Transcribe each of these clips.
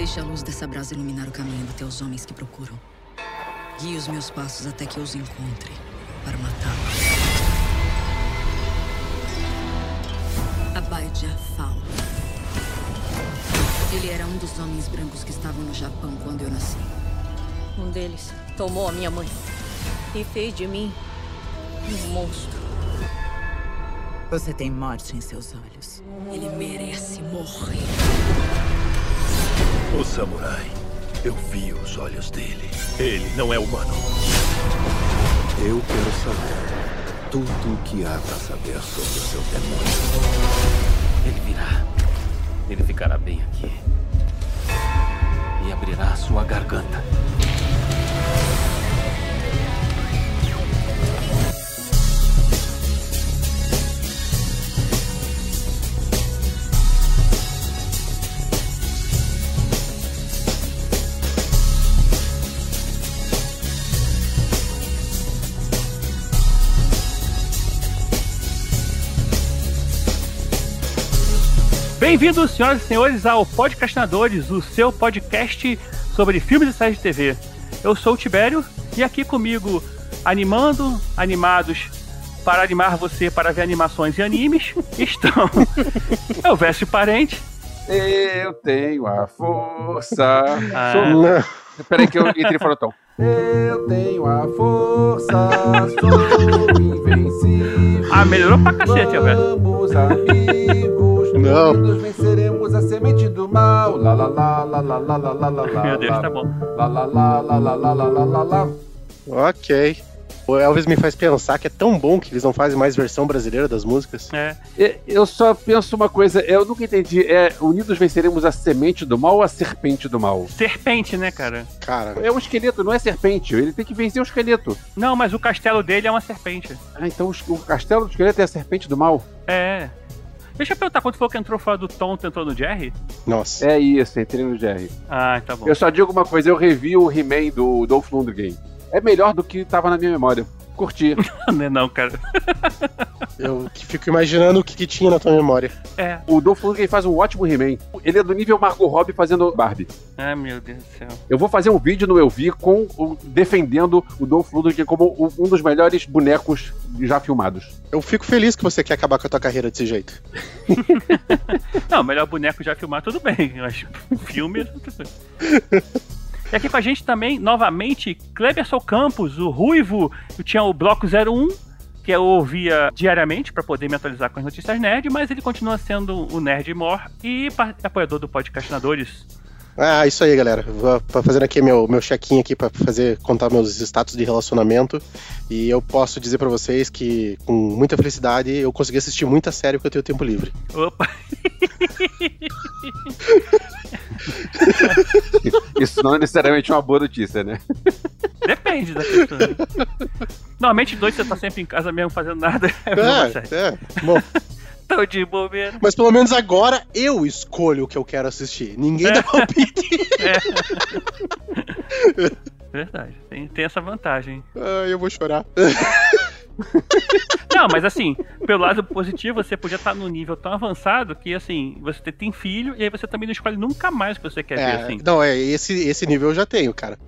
Deixe a luz dessa brasa iluminar o caminho dos teus homens que procuram. Guie os meus passos até que eu os encontre para matá-los. Abide Afal. Ele era um dos homens brancos que estavam no Japão quando eu nasci. Um deles tomou a minha mãe e fez de mim um monstro. Você tem morte em seus olhos. Ele merece morrer. O samurai. Eu vi os olhos dele. Ele não é humano. Eu quero saber tudo o que há para saber sobre o seu demônio. Ele virá. Ele ficará bem aqui. E abrirá sua garganta. Bem-vindos, senhoras e senhores, ao Podcastinadores, o seu podcast sobre filmes e séries de TV. Eu sou o Tibério e aqui comigo, animando, animados para animar você para ver animações e animes, estão o Vécio Parente. Eu tenho a força. Ah. Sou... Peraí que eu entrei fora do tom. Eu tenho a força, sou invencível. Ah, melhorou pra cacete, Alberto. Vamos, amigos. Não. Juntos venceremos a semente do mal. Lá, lá, lá, lá, lá, lá, lá, lá, lá, lá. Meu Deus, tá bom. Lá, lá, lá, lá, lá, lá, lá, lá, lá, lá. Ok. O Elvis me faz pensar que é tão bom que eles não fazem mais versão brasileira das músicas. É, É, Eu só penso uma coisa, eu nunca entendi. É unidos venceremos a semente do mal ou a serpente do mal? serpente, né, cara? Cara, É um esqueleto, não é serpente. Ele tem que vencer o esqueleto. Não, mas o castelo dele é uma serpente. Ah, então o castelo do esqueleto é a serpente do mal? É. Deixa eu perguntar, quando for que entrou fora do Tom, tu entrou no Jerry? nossa. É isso, entrei no Jerry. Ah, tá bom. Eu só digo uma coisa, eu revi o He-Man do Dolph Lundgren. É melhor do que tava na minha memória. Curti. Não, é não, cara. Eu que fico imaginando o que, que tinha na tua memória. É. O Dolph Lundgren faz um ótimo He-Man. Ele é do nível Margot Robbie fazendo Barbie. Ai, meu Deus do céu. Eu vou fazer um vídeo no Eu Vi com o- defendendo o Dolph Lundgren como o- um dos melhores bonecos já filmados. Eu fico feliz que você quer acabar com a tua carreira desse jeito. Não, melhor boneco já filmar, tudo bem. Mas filme. E aqui com a gente também, novamente, Cleberson Campos, o Ruivo, que tinha o Bloco 01, que eu ouvia diariamente para poder me atualizar com as notícias nerd, mas ele continua sendo o Nerd More e apoiador do Podcastinadores. Ah, isso aí, galera. Vou fazendo aqui meu, meu check-in aqui pra fazer contar meus status de relacionamento. E eu posso dizer pra vocês que, com muita felicidade, eu consegui assistir muita série porque eu tenho tempo livre. Opa! Isso não é necessariamente uma boa notícia, né? Depende da questão. Normalmente dois você tá sempre em casa mesmo fazendo nada. É. É, é. Bom, Tô de bobeira. mas pelo menos agora eu escolho o que eu quero assistir. Ninguém dá palpite. Verdade, tem, tem essa vantagem. Ah, eu vou chorar. Não, mas assim, pelo lado positivo, você podia estar num nível tão avançado que, assim, você tem filho e aí você também não escolhe nunca mais o que você quer ver, É, assim. não, é, esse, esse nível eu já tenho, cara.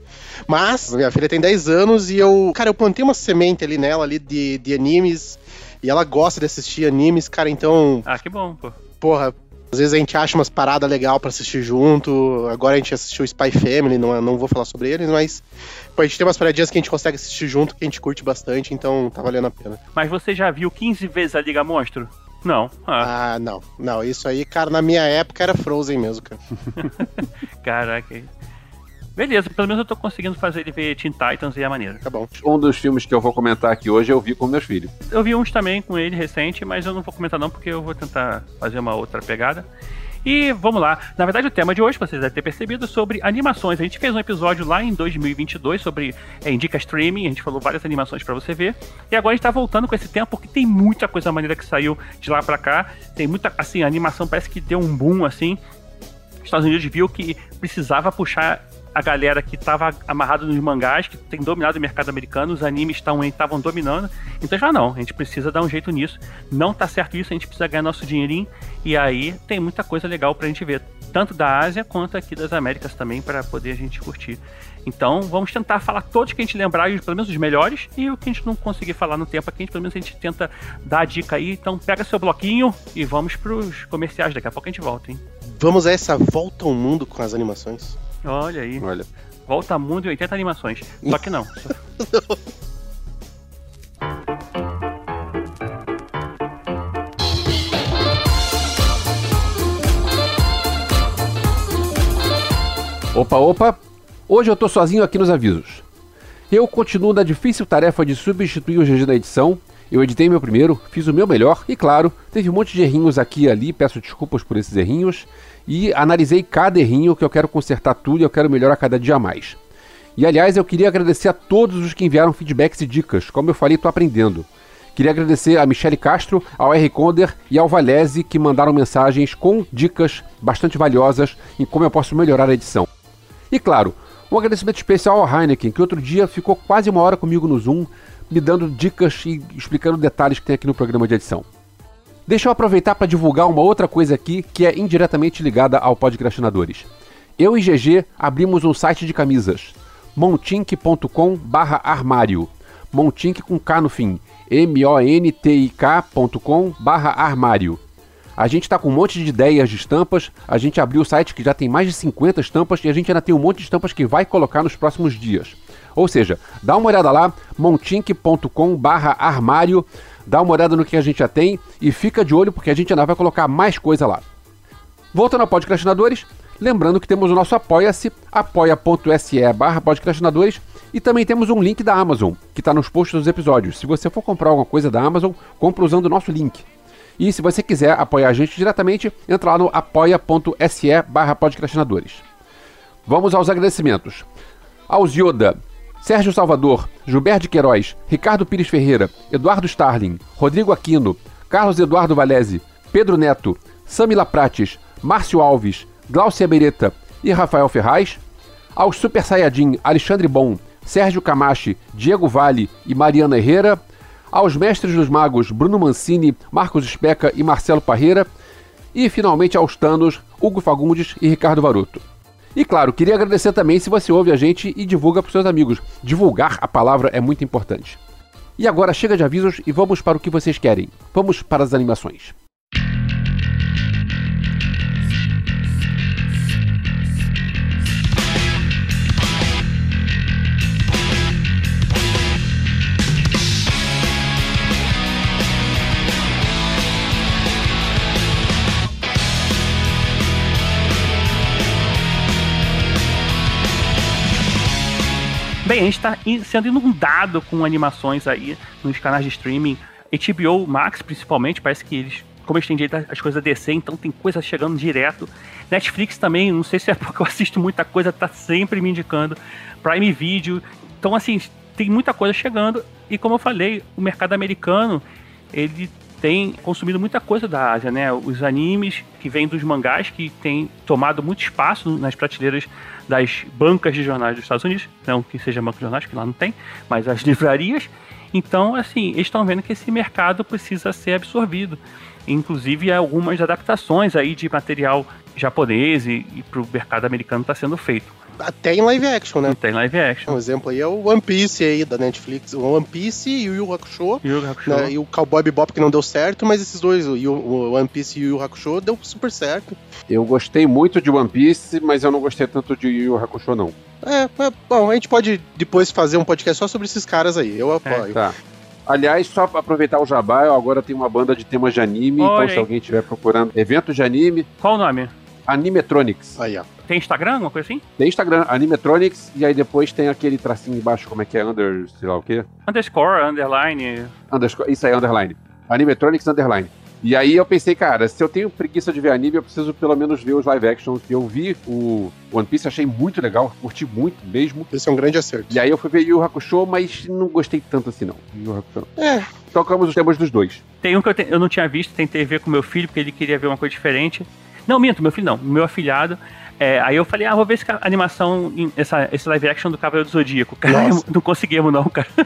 Mas, minha filha tem 10 anos e eu. Cara, eu plantei uma semente ali nela ali de, de animes. E ela gosta de assistir animes, cara, então, Ah, que bom, pô. porra. Às vezes a gente acha umas paradas legais pra assistir junto. Agora a gente assistiu Spy Family, não, não vou falar sobre eles, mas pô, a gente tem umas paradinhas que a gente consegue assistir junto, que a gente curte bastante, então tá valendo a pena. Mas você já viu 15 vezes a Liga Monstro? Não. Ah, Ah, não. Não, isso aí, cara, na minha época era Frozen mesmo, cara. caraca. Beleza, pelo menos eu tô conseguindo fazer ele ver Teen Titans e é maneiro. Tá bom. Um dos filmes que eu vou comentar aqui hoje eu vi com meus filhos. Eu vi uns também com ele recente, mas eu não vou comentar não, porque eu vou tentar fazer uma outra pegada. E vamos lá. Na verdade, o tema de hoje, vocês devem ter percebido, sobre animações. A gente fez um episódio lá em 2022 sobre é, Indica Streaming. A gente falou várias animações pra você ver. E agora a gente tá voltando com esse tema porque tem muita coisa maneira que saiu de lá pra cá. Tem muita, assim, a animação parece que deu um boom, assim. Os Estados Unidos viu que precisava puxar a galera que estava amarrada nos mangás, que tem dominado o mercado americano, os animes estavam dominando. Então já não, a gente precisa dar um jeito nisso. Não tá certo isso, a gente precisa ganhar nosso dinheirinho. E aí tem muita coisa legal pra gente ver, tanto da Ásia quanto aqui das Américas também, para poder a gente curtir. Então vamos tentar falar todos que a gente lembrar, pelo menos os melhores, e o que a gente não conseguir falar no tempo aqui, pelo menos a gente tenta dar a dica aí. Então pega seu bloquinho e vamos pros comerciais, daqui a pouco a gente volta, hein? Vamos a essa volta ao mundo com as animações. Olha aí. Olha. Volta Mundo e 80 animações. Só que não. Opa, opa! Hoje eu tô sozinho aqui nos avisos. Eu continuo na difícil tarefa de substituir o GG da edição. Eu editei meu primeiro, fiz o meu melhor e, claro, teve um monte de errinhos aqui e ali, peço desculpas por esses errinhos. E analisei cada errinho que eu quero consertar tudo e eu quero melhorar cada dia mais. E aliás, eu queria agradecer a todos os que enviaram feedbacks e dicas. Como eu falei, tô aprendendo. Queria agradecer a Michele Castro, ao R. Conder e ao Valese que mandaram mensagens com dicas bastante valiosas em como eu posso melhorar a edição. E claro, um agradecimento especial ao Heineken, que outro dia ficou quase uma hora comigo no Zoom, me dando dicas e explicando detalhes que tem aqui no programa de edição. Deixa eu aproveitar para divulgar uma outra coisa aqui que é indiretamente ligada ao Podcastinadores. Eu e GG abrimos um site de camisas, montink.com armário. Montink com K no fim. M-O-N-T-I-K.com armário. A gente está com um monte de ideias de estampas. A gente abriu o site que já tem mais de 50 estampas e a gente ainda tem um monte de estampas que vai colocar nos próximos dias. Ou seja, dá uma olhada lá, montink.com armário, dá uma olhada no que a gente já tem e fica de olho porque a gente ainda vai colocar mais coisa lá. Voltando ao Podcastinadores, lembrando que temos o nosso apoia-se, apoia.se barra e também temos um link da Amazon, que está nos posts dos episódios. Se você for comprar alguma coisa da Amazon, compra usando o nosso link. E se você quiser apoiar a gente diretamente, entra lá no apoia.se barra. Vamos aos agradecimentos. Aos Yoda, Sérgio Salvador, Gilberto Queiroz, Ricardo Pires Ferreira, Eduardo Starling, Rodrigo Aquino, Carlos Eduardo Valese, Pedro Neto, Samila Prates, Márcio Alves, Glaucia Beretta e Rafael Ferraz, aos Super Saiyajin Alexandre Bom, Sérgio Camachi, Diego Vale e Mariana Herrera, aos Mestres dos Magos Bruno Mancini, Marcos Especa e Marcelo Parreira, e finalmente aos Tanos, Hugo Fagundes e Ricardo Varoto. E claro, queria agradecer também se você ouve a gente e divulga para seus amigos. Divulgar a palavra é muito importante. E agora chega de avisos e vamos para o que vocês querem. Vamos para as animações. Bem, a gente está sendo inundado com animações aí nos canais de streaming. HBO Max, principalmente, parece que eles, como eles têm direito às coisas a descer, então tem coisa chegando direto. Netflix também, não sei se é porque eu assisto muita coisa, tá sempre me indicando. Prime Video. Então, assim, tem muita coisa chegando. E como eu falei, o mercado americano, ele tem consumido muita coisa da Ásia, né? Os animes que vêm dos mangás que têm tomado muito espaço nas prateleiras das bancas de jornais dos Estados Unidos, não que seja banco de jornais, que lá não tem, mas as livrarias. Então, assim, eles estão vendo que esse mercado precisa ser absorvido. Inclusive, algumas adaptações aí de material japonês e, e para o mercado americano está sendo feito. Até em live action, né? Tem live action. Um exemplo aí é o One Piece aí da Netflix. O One Piece e o Yu Hakusho. Yu Yu Hakusho. né? E o Cowboy Bebop que não deu certo, mas esses dois, o, Yu- o One Piece e o Yu Hakusho, deu super certo. Eu gostei muito de One Piece, mas eu não gostei tanto de Yu Hakusho, não. É, é, bom, a gente pode depois fazer um podcast só sobre esses caras aí. Eu apoio. Tá. Aliás, só pra aproveitar o jabá, eu agora tenho uma banda de temas de anime, Olha então se alguém estiver procurando eventos de anime, Qual o nome? Animetronics. Aí, ó. Tem Instagram, alguma coisa assim? Tem Instagram, Animetronics, e aí depois tem aquele tracinho embaixo, como é que é? Under, sei lá o quê? Underscore, underline. Underscore, isso aí, underline. Animetronics underline. E aí eu pensei, cara, se eu tenho preguiça de ver anime, eu preciso pelo menos ver os live actions. Eu vi o One Piece, achei muito legal, curti muito mesmo. Esse é um grande acerto. E aí eu fui ver Yu Hakusho, mas não gostei tanto assim não. Yu Hakusho. É, Tocamos os temas dos dois. Tem um que eu, te- eu não tinha visto, tentei ver com meu filho, porque ele queria ver uma coisa diferente. Não, minto, meu filho não, meu afilhado. É, aí eu falei, ah, vou ver essa animação, essa, esse live action do Cavaleiro do Zodíaco. Cara, Nossa. não conseguimos não, cara.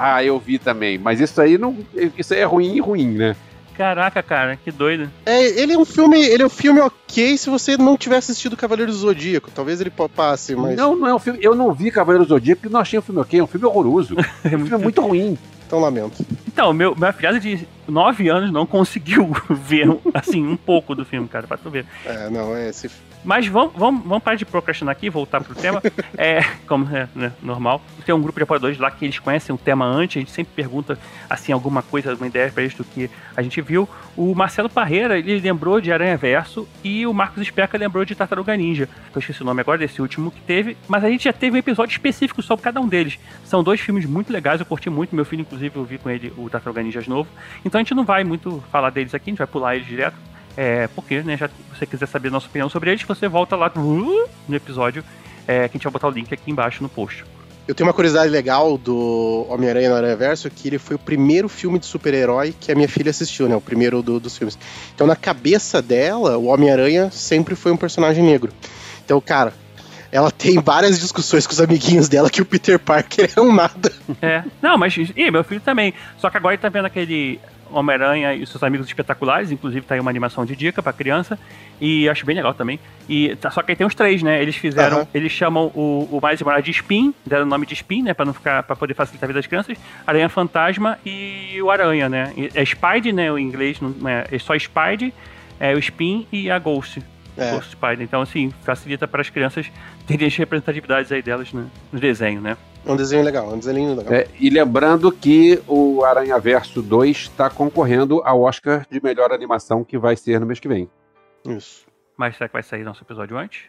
Ah, eu vi também. Mas isso aí não. Isso aí é ruim e ruim, né? Caraca, cara, que doido. É, ele é um filme, ele é um filme ok se você não tiver assistido Cavaleiro do Zodíaco. Talvez ele passe, mas Não, não é um filme. Eu não vi Cavaleiro do Zodíaco porque não achei um filme ok, é um filme horroroso. É um filme muito ruim. então lamento. Então, meu, minha filhada de 9 anos não conseguiu ver, assim, um pouco do filme, cara, pra tu ver. É, não, é esse Mas vamos, vamos, vamos parar de procrastinar aqui e voltar pro tema. É, como é né, normal. Tem um grupo de apoiadores lá que eles conhecem o tema antes, a gente sempre pergunta assim alguma coisa, alguma ideia pra eles do que a gente viu. O Marcelo Parreira, ele lembrou de Aranha Verso e o Marcos Especa lembrou de Tartaruga Ninja. Eu esqueci o nome agora desse último que teve, mas a gente já teve um episódio específico sobre cada um deles. São dois filmes muito legais, eu curti muito, meu filho inclusive eu vi com ele o Tartaruga Ninja novo. Então a gente não vai muito falar deles aqui, a gente vai pular eles direto. É, porque, né, já se você quiser saber a nossa opinião sobre eles, você volta lá no episódio, é, que a gente vai botar o link aqui embaixo no post. Eu tenho uma curiosidade legal do Homem-Aranha no Aranha Verso, que ele foi o primeiro filme de super-herói que a minha filha assistiu, né? O primeiro do- dos filmes. Então, na cabeça dela, o Homem-Aranha sempre foi um personagem negro. Então, cara, ela tem várias discussões com os amiguinhos dela que o Peter Parker é um nada. É, não, mas, e meu filho também. Só que agora ele tá vendo aquele Homem-Aranha e seus amigos espetaculares, inclusive tá aí uma animação de dica pra criança, e acho bem legal também. E tá- só que aí tem os três, né? Eles fizeram, Aham. eles chamam o, o Miles Morales de Spin, deram o nome de Spin, né, Pra não ficar para poder facilitar a vida das crianças. Aranha Fantasma e o Aranha, né? É Spide, né, o inglês não é, é só Spide, é o Spin e a Ghost. É. Ghost Spider. Então, assim, facilita para as crianças terem as representatividades aí delas no, no desenho, né? É um desenho legal, é um desenho legal. É, e lembrando que o Aranha Verso 2 está concorrendo ao Oscar de melhor animação que vai ser no mês que vem. Isso. Mas será que vai sair nosso episódio antes?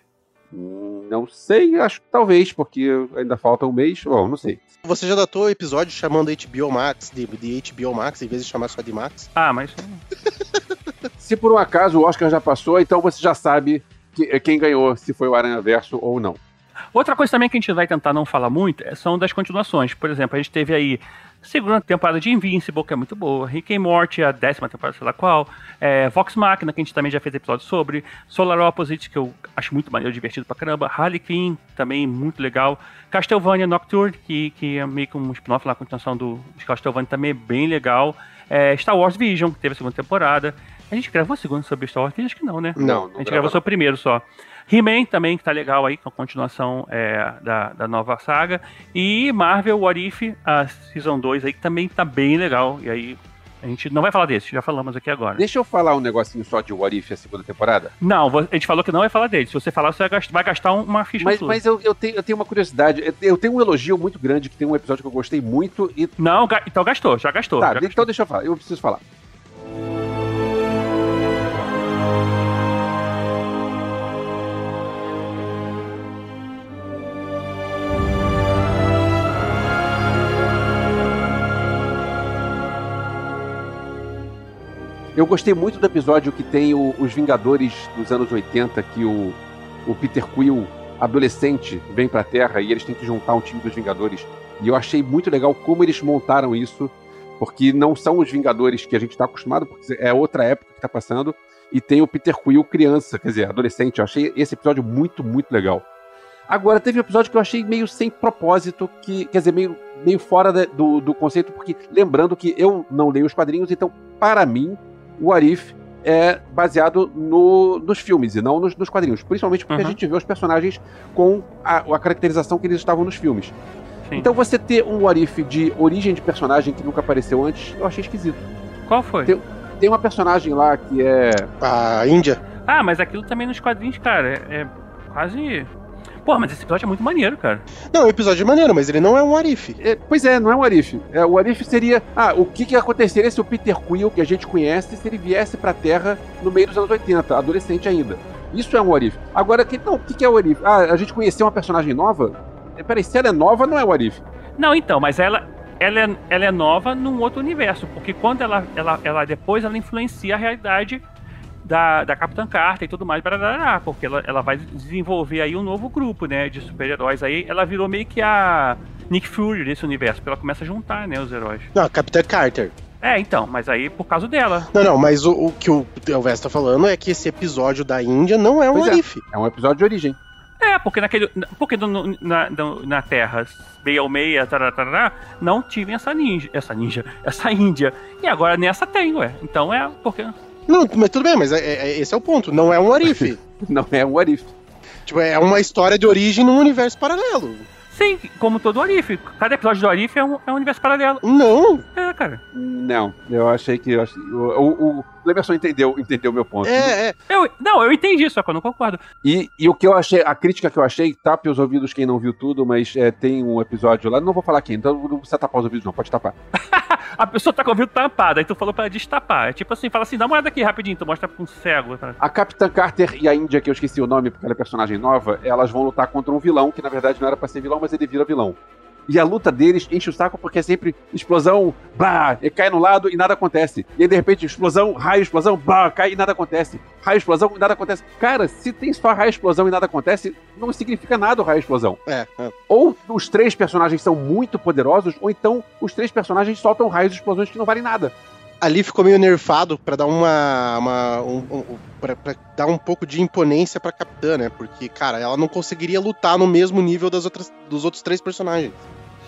Não sei, acho que talvez, porque ainda falta um mês. Bom, não sei. Você já datou o episódio chamando HBO Max de, de HBO Max, em vez de chamar só de Max? Ah, mas. Se por um acaso o Oscar já passou, então você já sabe que- quem ganhou, se foi o Aranha Verso ou não. Outra coisa também que a gente vai tentar não falar muito é- são das continuações. Por exemplo, a gente teve aí segunda temporada de Invincible, que é muito boa, Rick and Morty, a décima temporada, sei lá qual, é, Vox Machina, que a gente também já fez episódio sobre, Solar Opposite, que eu acho muito maneiro, divertido pra caramba, Harley Quinn, também muito legal, Castlevania Nocturne, que, que é meio que um spin-off lá, a continuação do Castlevania, também é bem legal, é, Star Wars Vision, que teve a segunda temporada, a gente gravou a segunda sobre Star Wars? Acho que não, né? Não, A não gente gravou, gravou só o primeiro só. He-Man também, que tá legal aí, com a continuação é, da, da nova saga. E Marvel What If, a Season 2 aí, que também tá bem legal. E aí, a gente não vai falar desse, já falamos aqui agora. Deixa eu falar um negocinho só de What If, a segunda temporada. Não, a gente falou que não vai falar dele. Se você falar, você vai gastar, um- uma ficha Mas, mas eu, eu tenho, eu tenho uma curiosidade. Eu- tenho um elogio muito grande, que tem um episódio que eu gostei muito e. Não, então gastou, já gastou. Tá, já então deixa eu falar, eu preciso falar. Eu gostei muito do episódio que tem o- os Vingadores dos anos 80, que o, o Peter Quill, adolescente, vem pra Terra e eles têm que juntar um time dos Vingadores. E eu achei muito legal como eles montaram isso, porque não são os Vingadores que a gente está acostumado, porque é outra época que tá passando, e tem o Peter Quill criança, quer dizer, adolescente. Eu achei esse episódio muito, muito legal. Agora, teve um episódio que eu achei meio sem propósito, que, quer dizer, meio, meio fora da- do, do conceito, porque lembrando que eu não leio os quadrinhos, então, para mim, o Arif é baseado no- nos filmes e não nos, nos quadrinhos. Principalmente porque Uhum. a gente vê os personagens com a, a caracterização que eles estavam nos filmes. Sim. Então você ter um Arif de origem de personagem que nunca apareceu antes, eu achei esquisito. Qual foi? Tem- Tem uma personagem lá que é. A Índia. Ah, mas aquilo também nos quadrinhos, cara, é, é quase. Pô, mas esse episódio é muito maneiro, cara. Não, o episódio é maneiro, mas ele não é um Arif. é- pois é, não é um Arif. É, o Arif seria. Ah, o que, que aconteceria se o Peter Quill, que a gente conhece, se ele viesse pra Terra no meio dos anos 80, adolescente ainda. Isso é um Arif. Agora, que, não, o que, que é o Arif? Ah, a gente conheceu uma personagem nova? É, Peraí, se ela é nova, não é o Arif. Não, então, mas ela, ela, é, ela é nova num outro universo, porque quando ela, ela, ela depois ela influencia a realidade da, da Capitã Carter e tudo mais, barará, porque ela, ela vai desenvolver aí um novo grupo, né, de super-heróis aí, ela virou meio que a Nick Fury desse universo, porque ela começa a juntar, né, os heróis. Não, a Capitã Carter. É, então, mas aí por causa dela. Não, não, mas o, o que o Elvis tá falando é que esse episódio da Índia não é um Pois é. É um episódio de origem. É, porque naquele. Porque no- na, na Terra 666, tarará, tarará, não tive essa ninja. Essa ninja, essa Índia. E agora nessa tem, ué. Então é porque. Não, mas tudo bem, mas é- é- esse é o ponto. Não é um Arif. Não é um Arif. tipo, é uma história de origem num universo paralelo. Sim, como todo Arif. Cada episódio do Arif é um, é um universo paralelo. Não. É, cara. Não, eu achei que. eu achei- o, o, o Cleberson entendeu entendeu o meu ponto. É, é. Eu, não, eu entendi, só que eu não concordo. E, e o que eu achei, a crítica que eu achei, tape os ouvidos quem não viu tudo, mas é, tem um episódio lá, não vou falar quem, então não precisa tapar os ouvidos, não, pode tapar. A pessoa tá com o ouvido tampado, aí tu falou pra ela destapar. É tipo assim, fala assim, dá uma olhada aqui rapidinho, tu mostra pra um cego. Tá? A Capitã Carter e a Índia, que eu esqueci o nome porque ela é personagem nova, elas vão lutar contra um vilão, que na verdade não era pra ser vilão, mas ele vira vilão. E a luta deles enche o saco porque é sempre explosão, bah, e cai no lado e nada acontece. E aí de repente explosão, raio, explosão, bah, cai e nada acontece. Raio, explosão e nada acontece. Cara, se tem só raio, explosão e nada acontece, não significa nada o raio, explosão. É, é. Ou os três personagens são muito poderosos, ou então os três personagens soltam raios e explosões que não valem nada. Ali ficou meio nerfado pra dar uma. uma um, um, pra, pra dar um pouco de imponência pra Capitã, né? Porque, cara, ela não conseguiria lutar no mesmo nível das outras, dos outros três personagens.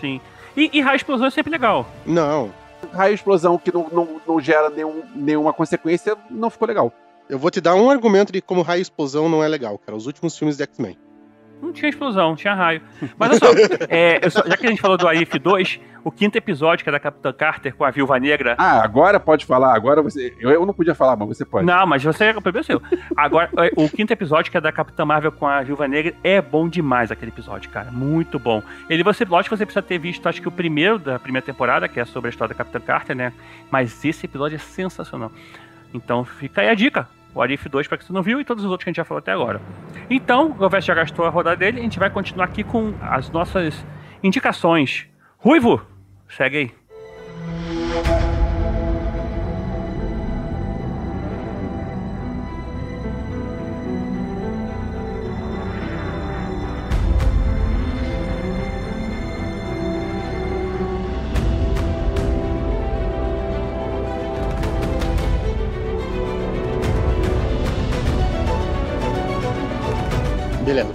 Sim. E, e raio explosão é sempre legal. Não. Raio, explosão que não, não, não gera nenhum, nenhuma consequência, não ficou legal. Eu vou te dar um argumento de como raio explosão não é legal, cara. Os últimos filmes de X-Men. Não tinha explosão, tinha raio. Mas olha só, é, só- já que a gente falou do Arif 2, o quinto episódio, que é da Capitã Carter com a Viúva Negra. Ah, agora pode falar, agora você. Eu, eu não podia falar, mas você pode. Não, mas você é o primeiro seu. Agora, é, o quinto episódio, que é da Capitã Marvel com a Viúva Negra, é bom demais aquele episódio, cara. Muito bom. Ele, você, lógico que você precisa ter visto, acho que o primeiro da primeira temporada, que é sobre a história da Capitã Carter, né? Mas esse episódio é sensacional. Então fica aí a dica. O Arif 2 para quem você não viu e todos os outros que a gente já falou até agora. Então, o Vest já gastou a rodada dele, a gente vai continuar aqui com as nossas indicações. Ruivo, segue aí.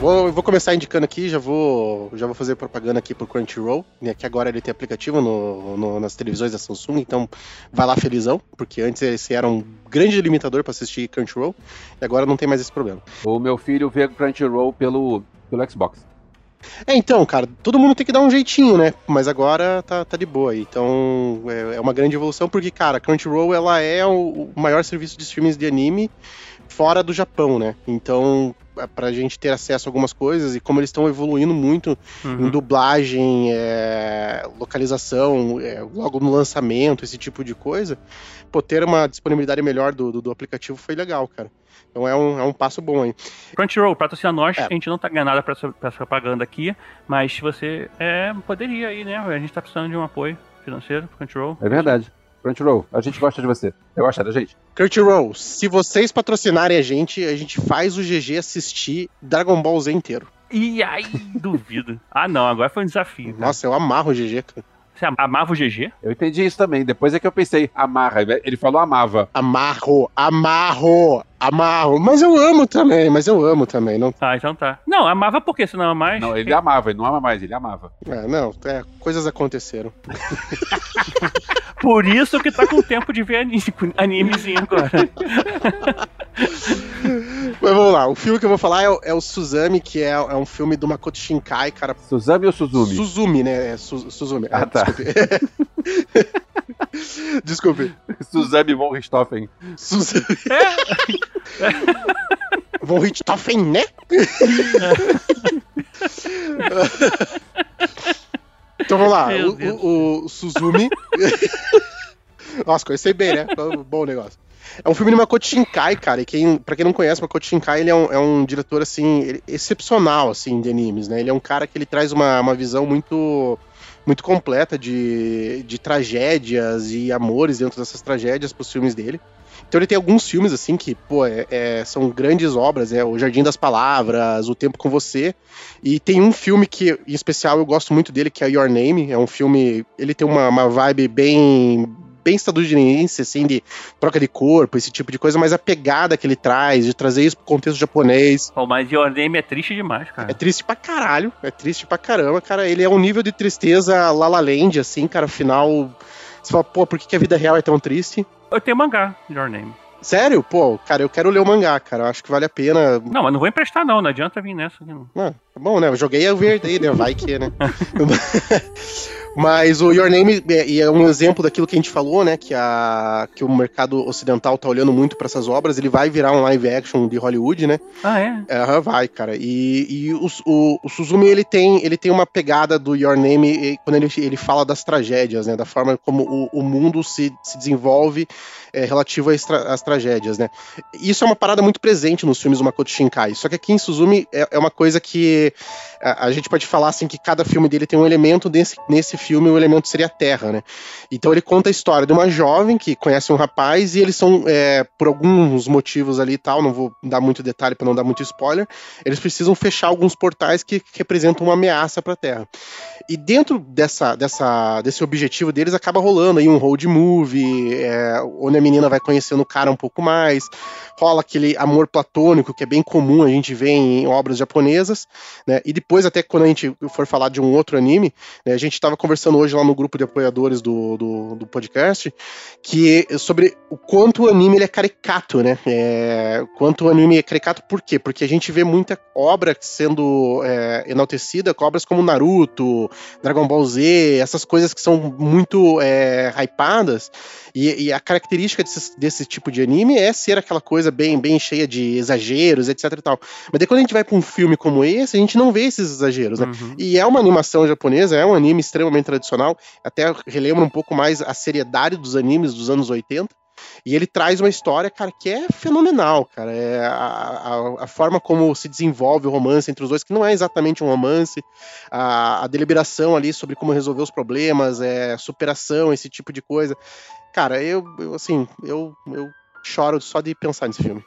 Vou, vou começar indicando aqui, já vou, já vou fazer propaganda aqui pro Crunchyroll, né, que agora ele tem aplicativo no, no- nas televisões da Samsung, então vai lá felizão, porque antes esse era um grande limitador pra assistir Crunchyroll, e agora não tem mais esse problema. O meu filho vê Crunchyroll pelo, pelo Xbox. É, então, cara, todo mundo tem que dar um jeitinho, né? Mas agora tá, tá de boa. Então é, é uma grande evolução, porque, cara, Crunchyroll ela é o, o maior serviço de streamings de anime fora do Japão, né? Então, é pra gente ter acesso a algumas coisas, e como eles estão evoluindo muito em dublagem, é, localização, é, logo no lançamento, esse tipo de coisa, pô, ter uma disponibilidade melhor do, do, do aplicativo foi legal, cara. Então é um, é um passo bom aí. Crunchyroll, patrocina nós, É. a gente não tá ganhando nada pra essa, pra essa propaganda aqui, mas se você é, poderia aí, né? A gente tá precisando de um apoio financeiro pro Crunchyroll. É verdade. Crunchyroll, a gente gosta de você. Eu gosto da gente? Crunchyroll, se vocês patrocinarem a gente, a gente faz o GG assistir Dragon Ball Z inteiro. E aí, duvido. Ah, não, agora foi um desafio. cara. Nossa, eu amarro o GG, cara. Você amava o GG? Eu entendi isso também. Depois é que eu pensei, amarra. Ele falou amava. Amarro, amarro, amarro. Mas eu amo também, mas eu amo também. Não, Ah, então tá. Não, amava por quê? Se não ama mais. Não, ele amava, ele não ama mais, ele amava. é, não, é, coisas aconteceram. Por isso que tá com tempo de ver anime, animezinho agora. Mas vamos lá, o filme que eu vou falar é, o- é o Suzami, que é, é um filme do Makoto Shinkai, cara. Suzami ou Suzumi? Suzumi, né? É Su- Suzumi. Ah, É, tá. Desculpe. Desculpe. Suzami von Richthofen. Suzami. Von Richthofen, né? então vamos lá, o, o- o Suzumi. Nossa, conheci bem, né? Bom negócio. É um filme do Makoto Shinkai, cara. E quem, pra quem não conhece, Makoto Shinkai ele é, um, é um diretor, assim, ele- excepcional, assim, de animes, né? Ele é um cara que ele traz uma, uma visão muito muito completa de, de tragédias e amores dentro dessas tragédias pros filmes dele. Então ele tem alguns filmes, assim, que, pô, é- é- são grandes obras, é O Jardim das Palavras, O Tempo com Você. E tem um filme que, em especial, eu gosto muito dele, que é Your Name. É um filme. Ele tem uma, uma vibe bem bem estadunidense, assim, de troca de corpo, esse tipo de coisa, mas a pegada que ele traz, de trazer isso pro contexto japonês. Pô, mas Your Name é triste demais, cara. É triste pra caralho, é triste pra caramba, cara. Ele é um nível de tristeza La La Land, assim, cara, final. Você fala, pô, por que, que a vida real é tão triste? Eu tenho mangá, Your Name. Sério? Pô, cara, eu quero ler o mangá, cara. Eu acho que vale a pena. Não, mas não vou emprestar, não. Não adianta vir nessa. aqui, Não. Ah, tá bom, né? Eu joguei o verde aí, né? Vai que, né? Mas o Your Name é, é um exemplo daquilo que a gente falou, né? Que, a, que o mercado ocidental tá olhando muito para essas obras. Ele vai virar um live action de Hollywood, né? Ah, é? Aham, vai, cara. E, e o, o, o Suzumi, ele tem, ele tem uma pegada do Your Name quando ele, ele fala das tragédias, né? Da forma como o, o mundo se, se desenvolve é, relativo às, tra às tragédias, né? Isso é uma parada muito presente nos filmes do Makoto Shinkai. Só que aqui em Suzumi é, é uma coisa que a, a gente pode falar, assim, que cada filme dele tem um elemento desse, nesse filme, o elemento seria a Terra, né? Então ele conta a história de uma jovem que conhece um rapaz e eles são, é, por alguns motivos ali e tal, não vou dar muito detalhe para não dar muito spoiler, eles precisam fechar alguns portais que, representam uma ameaça para a Terra. E dentro dessa, dessa, desse objetivo deles acaba rolando aí um road movie, é, onde menina vai conhecendo o cara um pouco mais, rola aquele amor platônico que é bem comum a gente ver em obras japonesas, né? E depois até quando a gente for falar de um outro anime, né, a gente estava conversando hoje lá no grupo de apoiadores do, do, do podcast, que sobre o quanto o anime é caricato, né? É, quanto o anime é caricato, por quê? Porque a gente vê muita obra sendo é, enaltecida obras como Naruto, Dragon Ball Z, essas coisas que são muito é, hypadas, e, e a característica desse, desse tipo de anime é ser aquela coisa bem, bem cheia de exageros, etc e tal. Mas daí quando a gente vai pra um filme como esse, a gente não vê esses exageros, né? Uhum. E é uma animação japonesa, é um anime extremamente tradicional, até relembra um pouco mais a seriedade dos animes dos anos 80. E ele traz uma história, cara, que é fenomenal, cara. É a, a, a forma como se desenvolve o romance entre os dois, que não é exatamente um romance, a, a deliberação ali sobre como resolver os problemas, é, superação, esse tipo de coisa. Cara, eu, eu assim, eu, eu choro só de pensar nesse filme.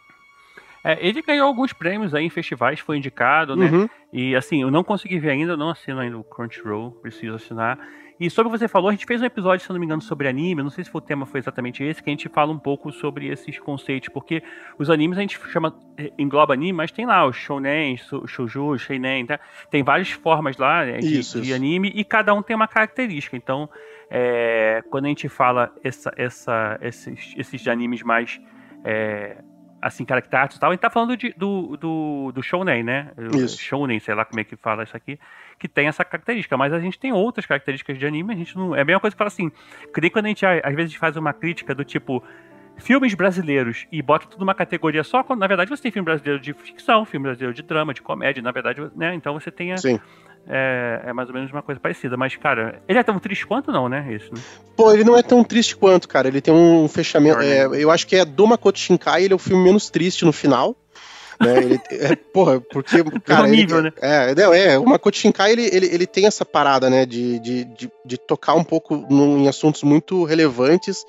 É, ele ganhou alguns prêmios aí em festivais, foi indicado, né? Uhum. E assim, eu não consegui ver ainda, não assino ainda o Crunchyroll, preciso assinar. E sobre o que você falou, a gente fez um episódio, se não me engano, sobre anime, não sei se o tema foi exatamente esse, que a gente fala um pouco sobre esses conceitos, porque os animes a gente chama, eh, engloba anime, mas tem lá o shounen, shou- shouju, seinen, tá? tem várias formas lá né, de, Isso, de isso. anime e cada um tem uma característica. Então, é, quando a gente fala essa, essa, esses, esses animes mais é, assim, característicos e tal, a gente tá falando de- do, do, do shounen, né? Isso. Shounen, sei lá como é que fala isso aqui, que tem essa característica, mas a gente tem outras características de anime, a gente não. É a mesma coisa que fala assim, que nem quando a gente às vezes faz uma crítica do tipo. Filmes brasileiros e bota tudo numa categoria só, quando na verdade você tem filme brasileiro de ficção, filme brasileiro de drama, de comédia, na verdade, né? Então você tem a. é, é mais ou menos uma coisa parecida. Mas, cara, ele é tão triste quanto não, né? Isso, né? Pô, ele não é tão triste quanto, cara. Ele tem um fechamento. É, eu acho que é do Makoto Shinkai, ele é o filme menos triste no final. Né? Ele, é, porra, porque. Cara, ele- nível, né? É, não, é, o Makoto Shinkai ele, ele, ele tem essa parada, né, de, de, de, de tocar um pouco num- em assuntos muito relevantes,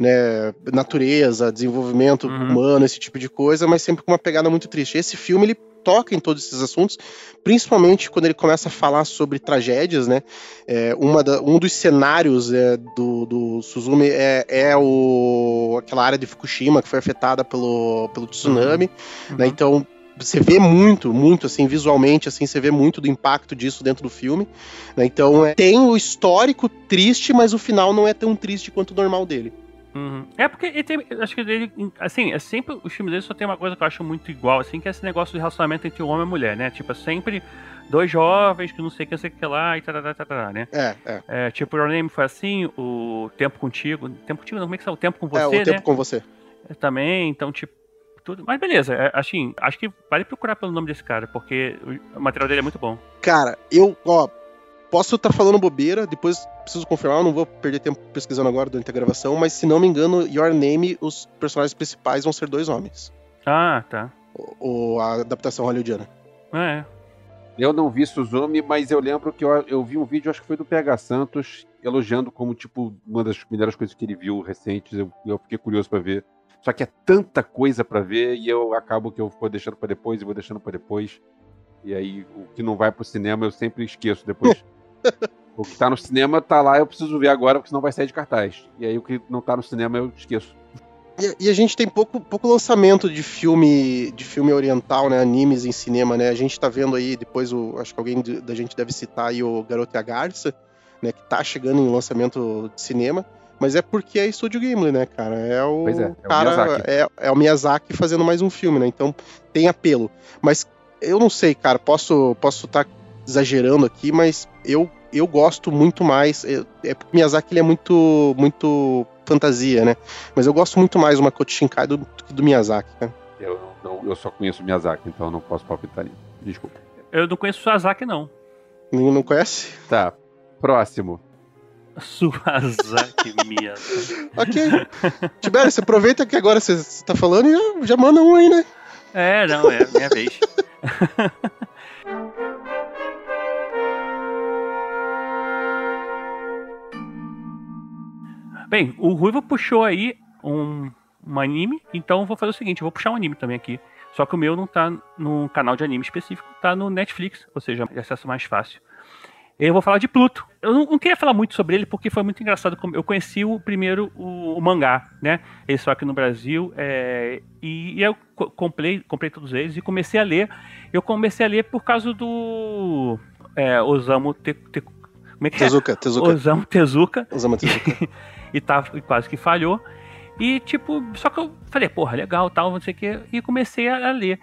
né, natureza, desenvolvimento Uhum. humano, esse tipo de coisa, mas sempre com uma pegada muito triste. Esse filme, ele toca em todos esses assuntos, principalmente quando ele começa a falar sobre tragédias, né, é, uma da- um dos cenários é, do, do Suzumi é, é o, aquela área de Fukushima que foi afetada pelo, pelo tsunami, né, Uhum. então você vê muito, muito assim, visualmente, assim, você vê muito do impacto disso dentro do filme. né? Então é, tem o histórico triste, mas o final não é tão triste quanto o normal dele. Uhum. É porque ele tem, acho que ele, assim, é sempre os filmes dele só tem uma coisa que eu acho muito igual, assim, que é esse negócio de relacionamento entre o homem e a mulher, né? Tipo, é sempre dois jovens que não sei o que, não sei o que lá e tarará, tarará, né? É, é. É, tipo, Your Name foi assim, o Tempo Contigo, Tempo Contigo não, como é que é? O Tempo com Você, é o né? tempo com você. É, Também, então, tipo, tudo. Mas beleza, é, assim, acho que vale procurar pelo nome desse cara, porque o- o material dele é muito bom. Cara, eu, ó, posso estar falando bobeira, depois preciso confirmar, eu não vou perder tempo pesquisando agora durante a gravação, mas se não me engano, Your Name, os personagens principais vão ser dois homens. Ah, tá. O, o- a adaptação hollywoodiana. É. Eu não vi Suzumi, mas eu lembro que eu, eu vi um vídeo, acho que foi do PH Santos, elogiando como, tipo, uma das melhores coisas que ele viu recentes. Eu, eu fiquei curioso pra ver. Só que é tanta coisa pra ver e eu acabo que eu vou deixando pra depois e vou deixando pra depois. E aí, o que não vai pro cinema eu sempre esqueço depois. O que tá no cinema tá lá, eu preciso ver agora, porque senão vai sair de cartaz. E aí o que não tá no cinema eu esqueço. E, e a gente tem pouco, pouco lançamento de filme de filme oriental, né? Animes em cinema, né? A gente tá vendo aí, depois o. Acho que alguém da gente deve citar aí o Garoto e a Garça, né? Que tá chegando em lançamento de cinema. Mas é porque é Estúdio Gimli, né, cara? É o Pois é, é o cara, Miyazaki. é, é o Miyazaki fazendo mais um filme, né? Então tem apelo. Mas eu não sei, cara, posso posso estar exagerando aqui, mas eu, eu gosto muito mais. É, é porque Miyazaki ele é muito muito fantasia, né? Mas eu gosto muito mais do Makoto Shinkai do, do que do Miyazaki, cara. Eu, não, eu só conheço Miyazaki, então eu não posso palpitar nisso. Desculpa. Eu não conheço o Suazaki, não. Ninguém não conhece? Tá, próximo. Suazaki Miyazaki. Ok. Tibério, você aproveita que agora você, você tá falando e já, já manda um aí, né? É, não, é minha vez. Bem, o Ruivo puxou aí um, um anime, então eu vou fazer o seguinte, eu vou puxar um anime também aqui. Só que o meu não tá num canal de anime específico, tá no Netflix, ou seja, de acesso mais fácil. Eu vou falar de Pluto. Eu não, não queria falar muito sobre ele porque foi muito engraçado. Eu conheci o primeiro o, o mangá, né? Ele só aqui no Brasil. é, e, e eu co- comprei, comprei todos eles e comecei a ler. Eu comecei a ler por causa do é, Osamu Te, Te- como é que Tezuka, é? Tezuka. Osamu Tezuka Osama Tezuka. e, tava, e quase que falhou. E tipo, só que eu falei, porra, legal, tal, não sei o que, e comecei a, ler.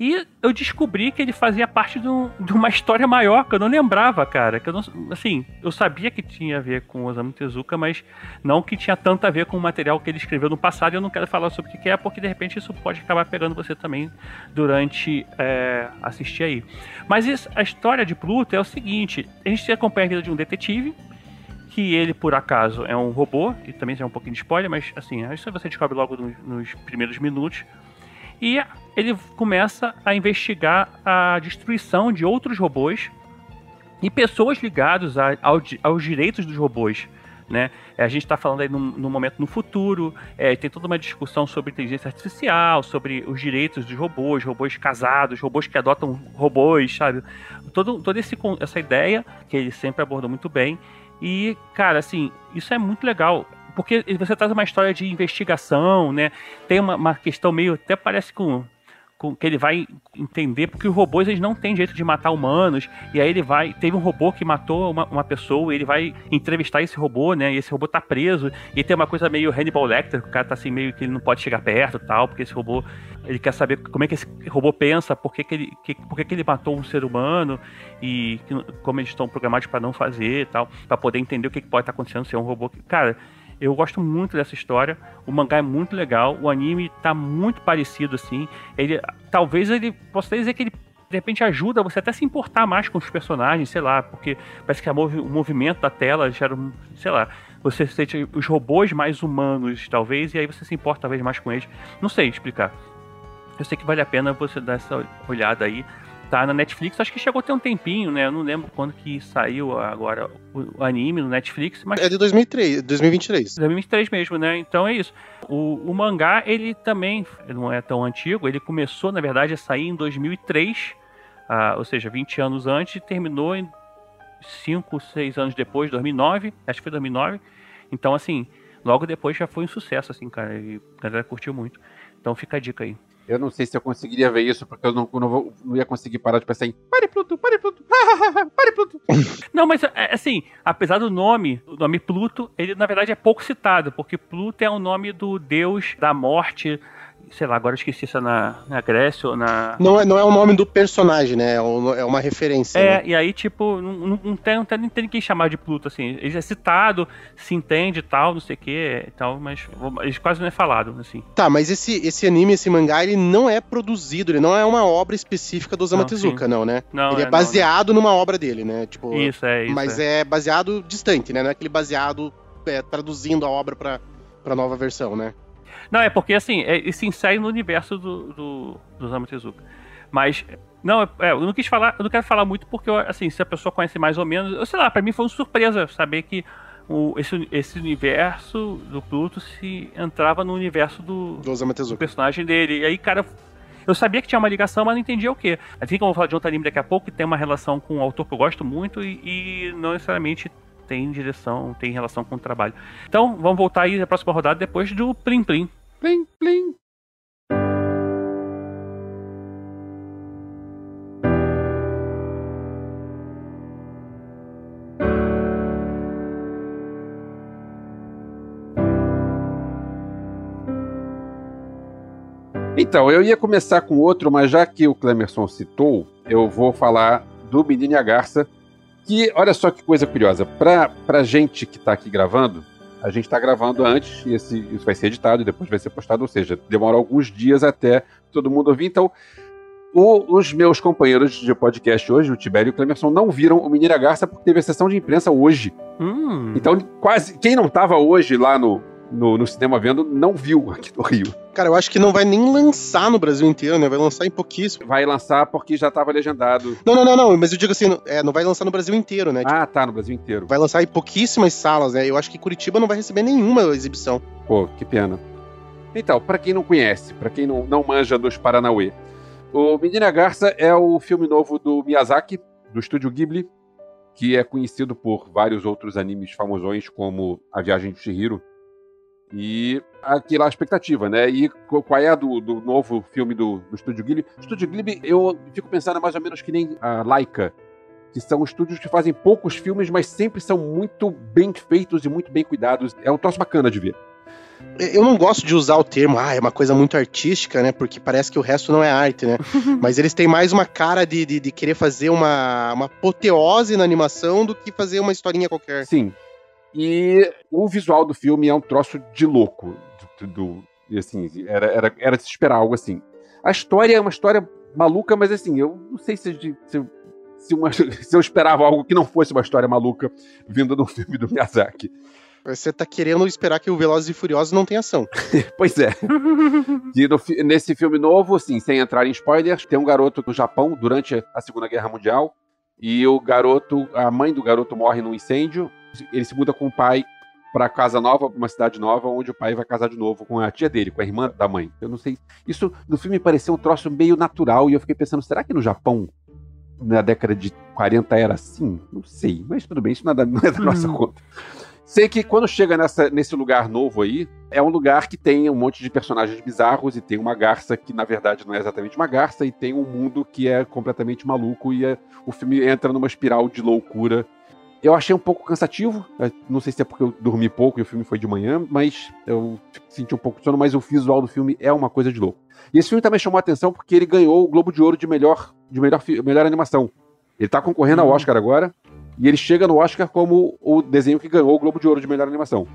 E eu descobri que ele fazia parte de, um- de uma história maior que eu não lembrava, cara. Que eu não, assim, eu sabia que tinha a ver com Osamu Tezuka, mas não que tinha tanto a ver com o material que ele escreveu no passado. E eu não quero falar sobre o que que é, porque de repente isso pode acabar pegando você também durante é, assistir aí. Mas isso- a história de Pluto é o seguinte: a gente acompanha a vida de um detetive que ele, por acaso, é um robô, e também é um pouquinho de spoiler, mas assim, isso você descobre logo nos, nos primeiros minutos. E ele começa a investigar a destruição de outros robôs e pessoas ligadas a- ao aos direitos dos robôs. Né? A gente está falando aí num, momento no futuro, é, tem toda uma discussão sobre inteligência artificial, sobre os direitos dos robôs, robôs casados, robôs que adotam robôs, sabe? Todo, toda esse, essa ideia que ele sempre abordou muito bem. E, cara, assim, isso é muito legal. Porque você traz uma história de investigação, né? Tem uma, uma questão meio. Até parece com, com. Que ele vai entender, porque os robôs eles não têm jeito de matar humanos. E aí ele vai. Teve um robô que matou uma, uma pessoa, ele vai entrevistar esse robô, né? E esse robô tá preso. E tem uma coisa meio Hannibal Lecter, o cara tá assim, meio que ele não pode chegar perto tal, porque esse robô. Ele quer saber como é que esse robô pensa, por que, que, ele, que, por que, que ele matou um ser humano e como eles estão programados para não fazer e tal, para poder entender o que, que pode estar acontecendo se é um robô. que- Cara, eu gosto muito dessa história. O mangá é muito legal, o anime tá muito parecido assim. Ele talvez ele possa até dizer que ele de repente ajuda você até se importar mais com os personagens, sei lá, porque parece que a movi- o movimento da tela gera, sei lá, você sente os robôs mais humanos, talvez, e aí você se importa talvez mais com eles. Não sei explicar. Eu sei que vale a pena você dar essa olhada aí. Tá na Netflix, acho que chegou a ter um tempinho, né? Eu não lembro quando que saiu agora o, anime no Netflix, mas É de 2003, 2023. 2023 mesmo, né? Então é isso. O, o mangá, ele também não é tão antigo, ele começou, na verdade, a sair em 2003, ah, ou seja, 20 anos antes, e terminou em 5, 6 anos depois, 2009, acho que foi 2009. Então, assim, logo depois já foi um sucesso, assim, cara, e a galera curtiu muito. Então fica a dica aí. Eu não sei se eu conseguiria ver isso, porque eu não, não, vou- não ia conseguir parar de pensar em pare Pluto, pare Pluto, pare Pluto. Não, mas é, assim, apesar do nome, o nome Pluto, ele na verdade é pouco citado, porque Pluto é o nome do deus da morte, sei lá, agora eu esqueci se é na, na Grécia ou na. Não é, não é o nome do personagem, né? É é uma referência. É, né? e aí, tipo, não, não, não tem, não, tem, não tem ninguém chamar de Pluto, assim. Ele é citado, se entende e tal, não sei o que e tal, mas ele quase não é falado, assim. Tá, mas esse, esse anime, esse mangá, ele não é produzido, ele não é uma obra específica do Osamu Não, Tezuka, não, né? Não, ele é, não, baseado numa obra dele, né? Tipo, não. Isso, é isso. mas é. é. baseado distante, né? Não é aquele baseado é, traduzindo a obra pra, pra nova versão, né? Não, é porque assim, é, se insere no universo do, do, do Osamu Tezuka. Mas, não, é, eu não quis falar, eu não quero falar muito porque, assim, se a pessoa conhece mais ou menos, eu sei lá, pra mim foi uma surpresa saber que o, esse, esse universo do Pluto se entrava no universo do, Do Osamu do Tezuka. personagem dele. E aí, cara, Eu sabia que tinha uma ligação, mas não entendia o quê. Assim como eu vou falar de outro anime daqui a pouco, que tem uma relação com um autor que eu gosto muito e, e não necessariamente tem direção, tem relação com o trabalho. Então, vamos voltar aí na próxima rodada depois do Plim Plim. Plim, plim. Então, eu ia começar com outro, mas já que o Clemerson citou, eu vou falar do Menino e a Garça, que, olha só que coisa curiosa, pra, pra gente que tá aqui gravando, a gente tá gravando antes, e esse, isso vai ser editado e depois vai ser postado, ou seja, demora alguns dias até todo mundo ouvir, então o- os meus companheiros de podcast hoje, o Tibério e o Clemerson, não viram o Menino e a Garça porque teve a sessão de imprensa hoje. Hum. Então, quase quem não tava hoje lá no, no, no cinema vendo, não viu aqui no Rio. Cara, eu acho que não vai nem lançar no Brasil inteiro, né? Vai lançar em pouquíssimo. Vai lançar porque já tava legendado. Não, não, não, não, mas eu digo assim, é, não vai lançar no Brasil inteiro, né? Ah, tá, no Brasil inteiro. Vai lançar em pouquíssimas salas, né? Eu acho que Curitiba não vai receber nenhuma exibição. Pô, que pena. Então, pra quem não conhece, pra quem não, não manja dos Paranauê, o Menina Garça é o filme novo do Miyazaki, do estúdio Ghibli, que é conhecido por vários outros animes famosões, como A Viagem de Chihiro. E aquela expectativa, né? E qu- qual é a do, do novo filme do, do estúdio Ghibli? O estúdio Ghibli, eu fico pensando mais ou menos que nem a Laika, que são estúdios que fazem poucos filmes, mas sempre são muito bem feitos e muito bem cuidados. É um troço bacana de ver. Eu não gosto de usar o termo, ah, é uma coisa muito artística, né? Porque parece que o resto não é arte, né? Mas eles têm mais uma cara de, de, de querer fazer uma, uma apoteose na animação do que fazer uma historinha qualquer. Sim. E o visual do filme é um troço de louco. Do, do- assim, era, era, era de se esperar algo assim. A história é uma história maluca, mas assim, eu não sei se, se, se, uma- se eu esperava algo que não fosse uma história maluca vindo do filme do Miyazaki. Você tá querendo esperar que o Velozes e Furiosos não tenha ação. Pois é. E no nesse filme novo, assim, sem entrar em spoilers, tem um garoto do Japão durante a Segunda Guerra Mundial. E o garoto, a mãe do garoto morre num incêndio. Ele se muda com o pai pra casa nova, pra uma cidade nova, onde o pai vai casar de novo com a tia dele, com a irmã da mãe. Eu não sei. Isso no filme pareceu um troço meio natural e eu fiquei pensando, será que no Japão, na década de 40, era assim? Não sei, mas tudo bem, isso nada, não é da nossa Hum. conta. Sei que quando chega nessa, nesse lugar novo aí, é um lugar que tem um monte de personagens bizarros e tem uma garça que na verdade não é exatamente uma garça e tem um mundo que é completamente maluco e é- o filme entra numa espiral de loucura. Eu achei um pouco cansativo, eh, não sei se é porque eu dormi pouco e o filme foi de manhã, mas eu senti um pouco de sono, mas o visual do filme é uma coisa de louco. E esse filme também chamou a atenção porque ele ganhou o Globo de Ouro de melhor, de melhor, melhor animação. Ele tá concorrendo ao Uhum. Oscar agora, e ele chega no Oscar como o desenho que ganhou o Globo de Ouro de melhor animação.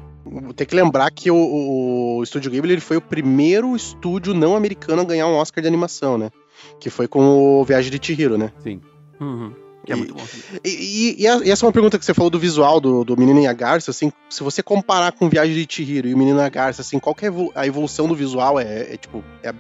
Tem que lembrar que o Estúdio Ghibli ele foi o primeiro estúdio não americano a ganhar um Oscar de animação, né? Que foi com o Viagem de Chihiro, né? Sim. Uhum. Que é E- muito bom. E, e- e essa é uma pergunta que você falou do visual do, do Menino e a Garça, assim, se você comparar com Viagem de Chihiro e o Menino e a Garça, assim, qual que é a evolu- a evolução do visual? É, é, tipo, é,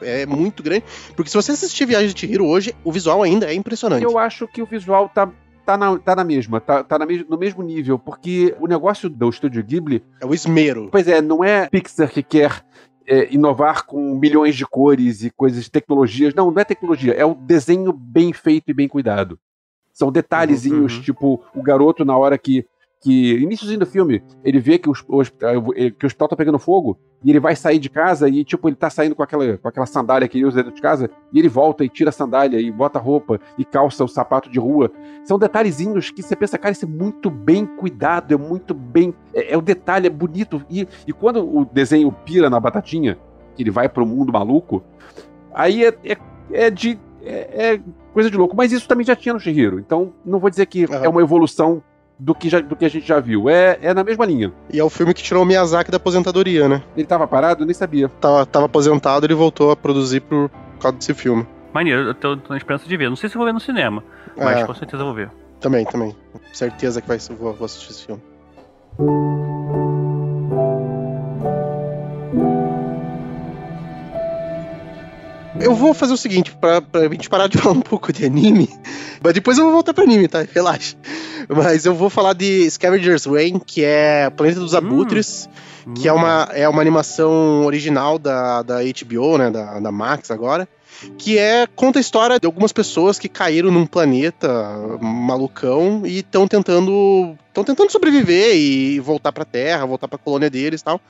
é- é muito grande. Porque se você assistir Viagem de Chihiro hoje, o visual ainda é impressionante. Eu acho que o visual tá, tá, na, tá na mesma, tá, tá na mes- no mesmo nível, porque o negócio do Estúdio Ghibli, É o esmero. pois é, não é Pixar que quer é, inovar com milhões de cores e coisas, tecnologias. Não, não é tecnologia, é o desenho bem feito e bem cuidado. São detalhezinhos, Uhum. tipo o garoto na hora que. que iníciozinho do filme, ele vê que, os, o hospital, que o hospital tá pegando fogo e ele vai sair de casa e, tipo, ele tá saindo com aquela, com aquela sandália que ele usa dentro de casa e ele volta e tira a sandália e bota a roupa e calça o sapato de rua. São detalhezinhos que você pensa, cara, isso é muito bem cuidado, é muito bem. É, é o detalhe, é bonito. E, e quando o desenho pira na batatinha, que ele vai pro mundo maluco, aí é, é, é de. É, é coisa de louco. Mas isso também já tinha no Shihiro. Então não vou dizer que Aham. é uma evolução do que, já, do que a gente já viu. É, é na mesma linha. E é o filme que tirou o Miyazaki da aposentadoria, né? Ele tava parado, eu nem sabia. Tava, tava aposentado, ele voltou a produzir por causa desse filme. Maneiro, eu tô, tô na esperança de ver. Não sei se eu vou ver no cinema, mas É, com certeza eu vou ver. também, também. Certeza que vai, vou, vou assistir esse filme. Eu vou fazer o seguinte, pra, pra gente parar de falar um pouco de anime, mas depois eu vou voltar pra anime, tá? Relaxa. Mas eu vou falar de Scavenger's Reign, que é Planeta dos Abutres, que é uma, é uma animação original da, da HBO, né, da, da Max agora, que é conta a história de algumas pessoas que caíram num planeta malucão e estão tentando estão tentando sobreviver e voltar pra Terra, voltar pra colônia deles e tal.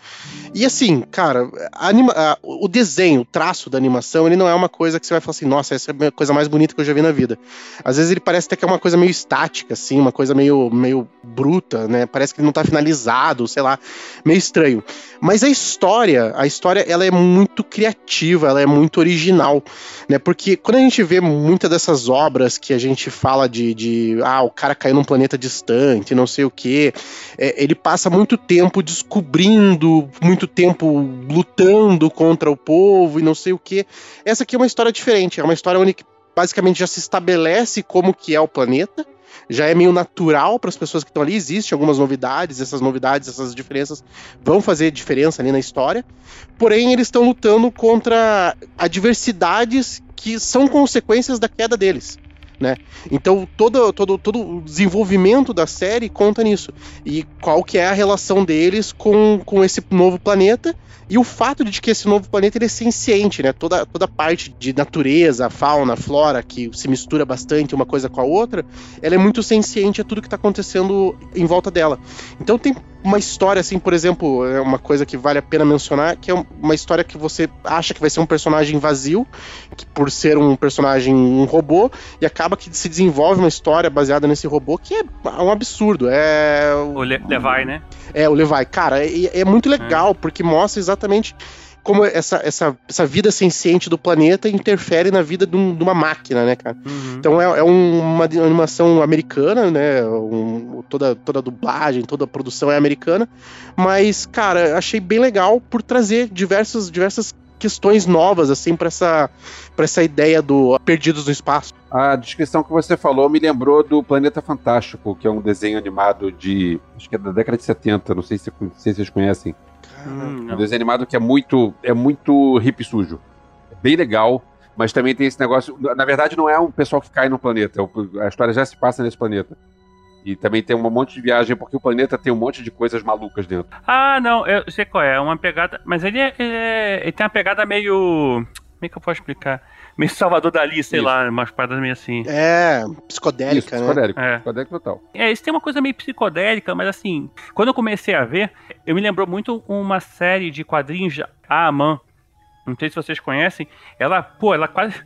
E assim, cara, anima, a, o desenho, o traço da animação, ele não é uma coisa que você vai falar assim, nossa, essa é a coisa mais bonita que eu já vi na vida. Às vezes ele parece até que é uma coisa meio estática, assim, uma coisa meio, meio bruta, né? Parece que ele não tá finalizado, sei lá, meio estranho. Mas a história, a história, ela é muito criativa, ela é muito original, né? Porque quando a gente vê muitas dessas obras que a gente fala de, de ah, o cara caiu num planeta distante, não sei o que, é, ele passa muito tempo descobrindo, muito tempo lutando contra o povo e não sei o que. Essa aqui é uma história diferente, é uma história onde basicamente já se estabelece como que é o planeta, já é meio natural para as pessoas que estão ali. Existem algumas novidades, essas novidades, essas diferenças vão fazer diferença ali na história. Porém, eles estão lutando contra adversidades que são consequências da queda deles. Né? Então todo, todo, todo o desenvolvimento da série conta nisso. E qual que é a relação deles com, com esse novo planeta e o fato de que esse novo planeta ele é senciente, né? Toda, toda parte de natureza, fauna, flora, que se mistura bastante uma coisa com a outra, ela é muito senciente a tudo que está acontecendo em volta dela. Então tem uma história, assim, por exemplo, é uma coisa que vale a pena mencionar, que é uma história que você acha que vai ser um personagem vazio, que por ser um personagem um robô, e acaba que se desenvolve uma história baseada nesse robô que é um absurdo. É. O Le Levi, né? É, o Levi. Cara, é, é muito legal, é. porque mostra exatamente como essa, essa, essa vida senciente do planeta interfere na vida de, um, de uma máquina, né, cara? Uhum. Então é, é um, uma animação americana, né? Um, toda, toda a dublagem, toda a produção é americana. Mas, cara, achei bem legal por trazer diversas, diversas questões novas, assim, para essa, pra essa ideia do Perdidos no Espaço. A descrição que você falou me lembrou do Planeta Fantástico, que é um desenho animado de. acho que é da década de 70, não sei se, não sei se vocês conhecem. Hum, um desenho animado que é muito, é muito hip sujo. É bem legal, mas também tem esse negócio. Na verdade, não é um pessoal que cai no planeta, é a história já se passa nesse planeta. E também tem um monte de viagem, porque o planeta tem um monte de coisas malucas dentro. Ah, não, eu sei qual é. É uma pegada. Mas ele, é, ele, é, ele tem uma pegada meio. Como é que eu posso explicar? Meio Salvador Dali, sei Isso. lá, umas paradas meio assim. É, psicodélica, Isso, né? Psicodélico, é. psicodélico total. É, isso tem uma coisa meio psicodélica, mas assim, quando eu comecei a ver, eu me lembrou muito uma série de quadrinhos, A Aman. Não sei se vocês conhecem. Ela, pô, ela quase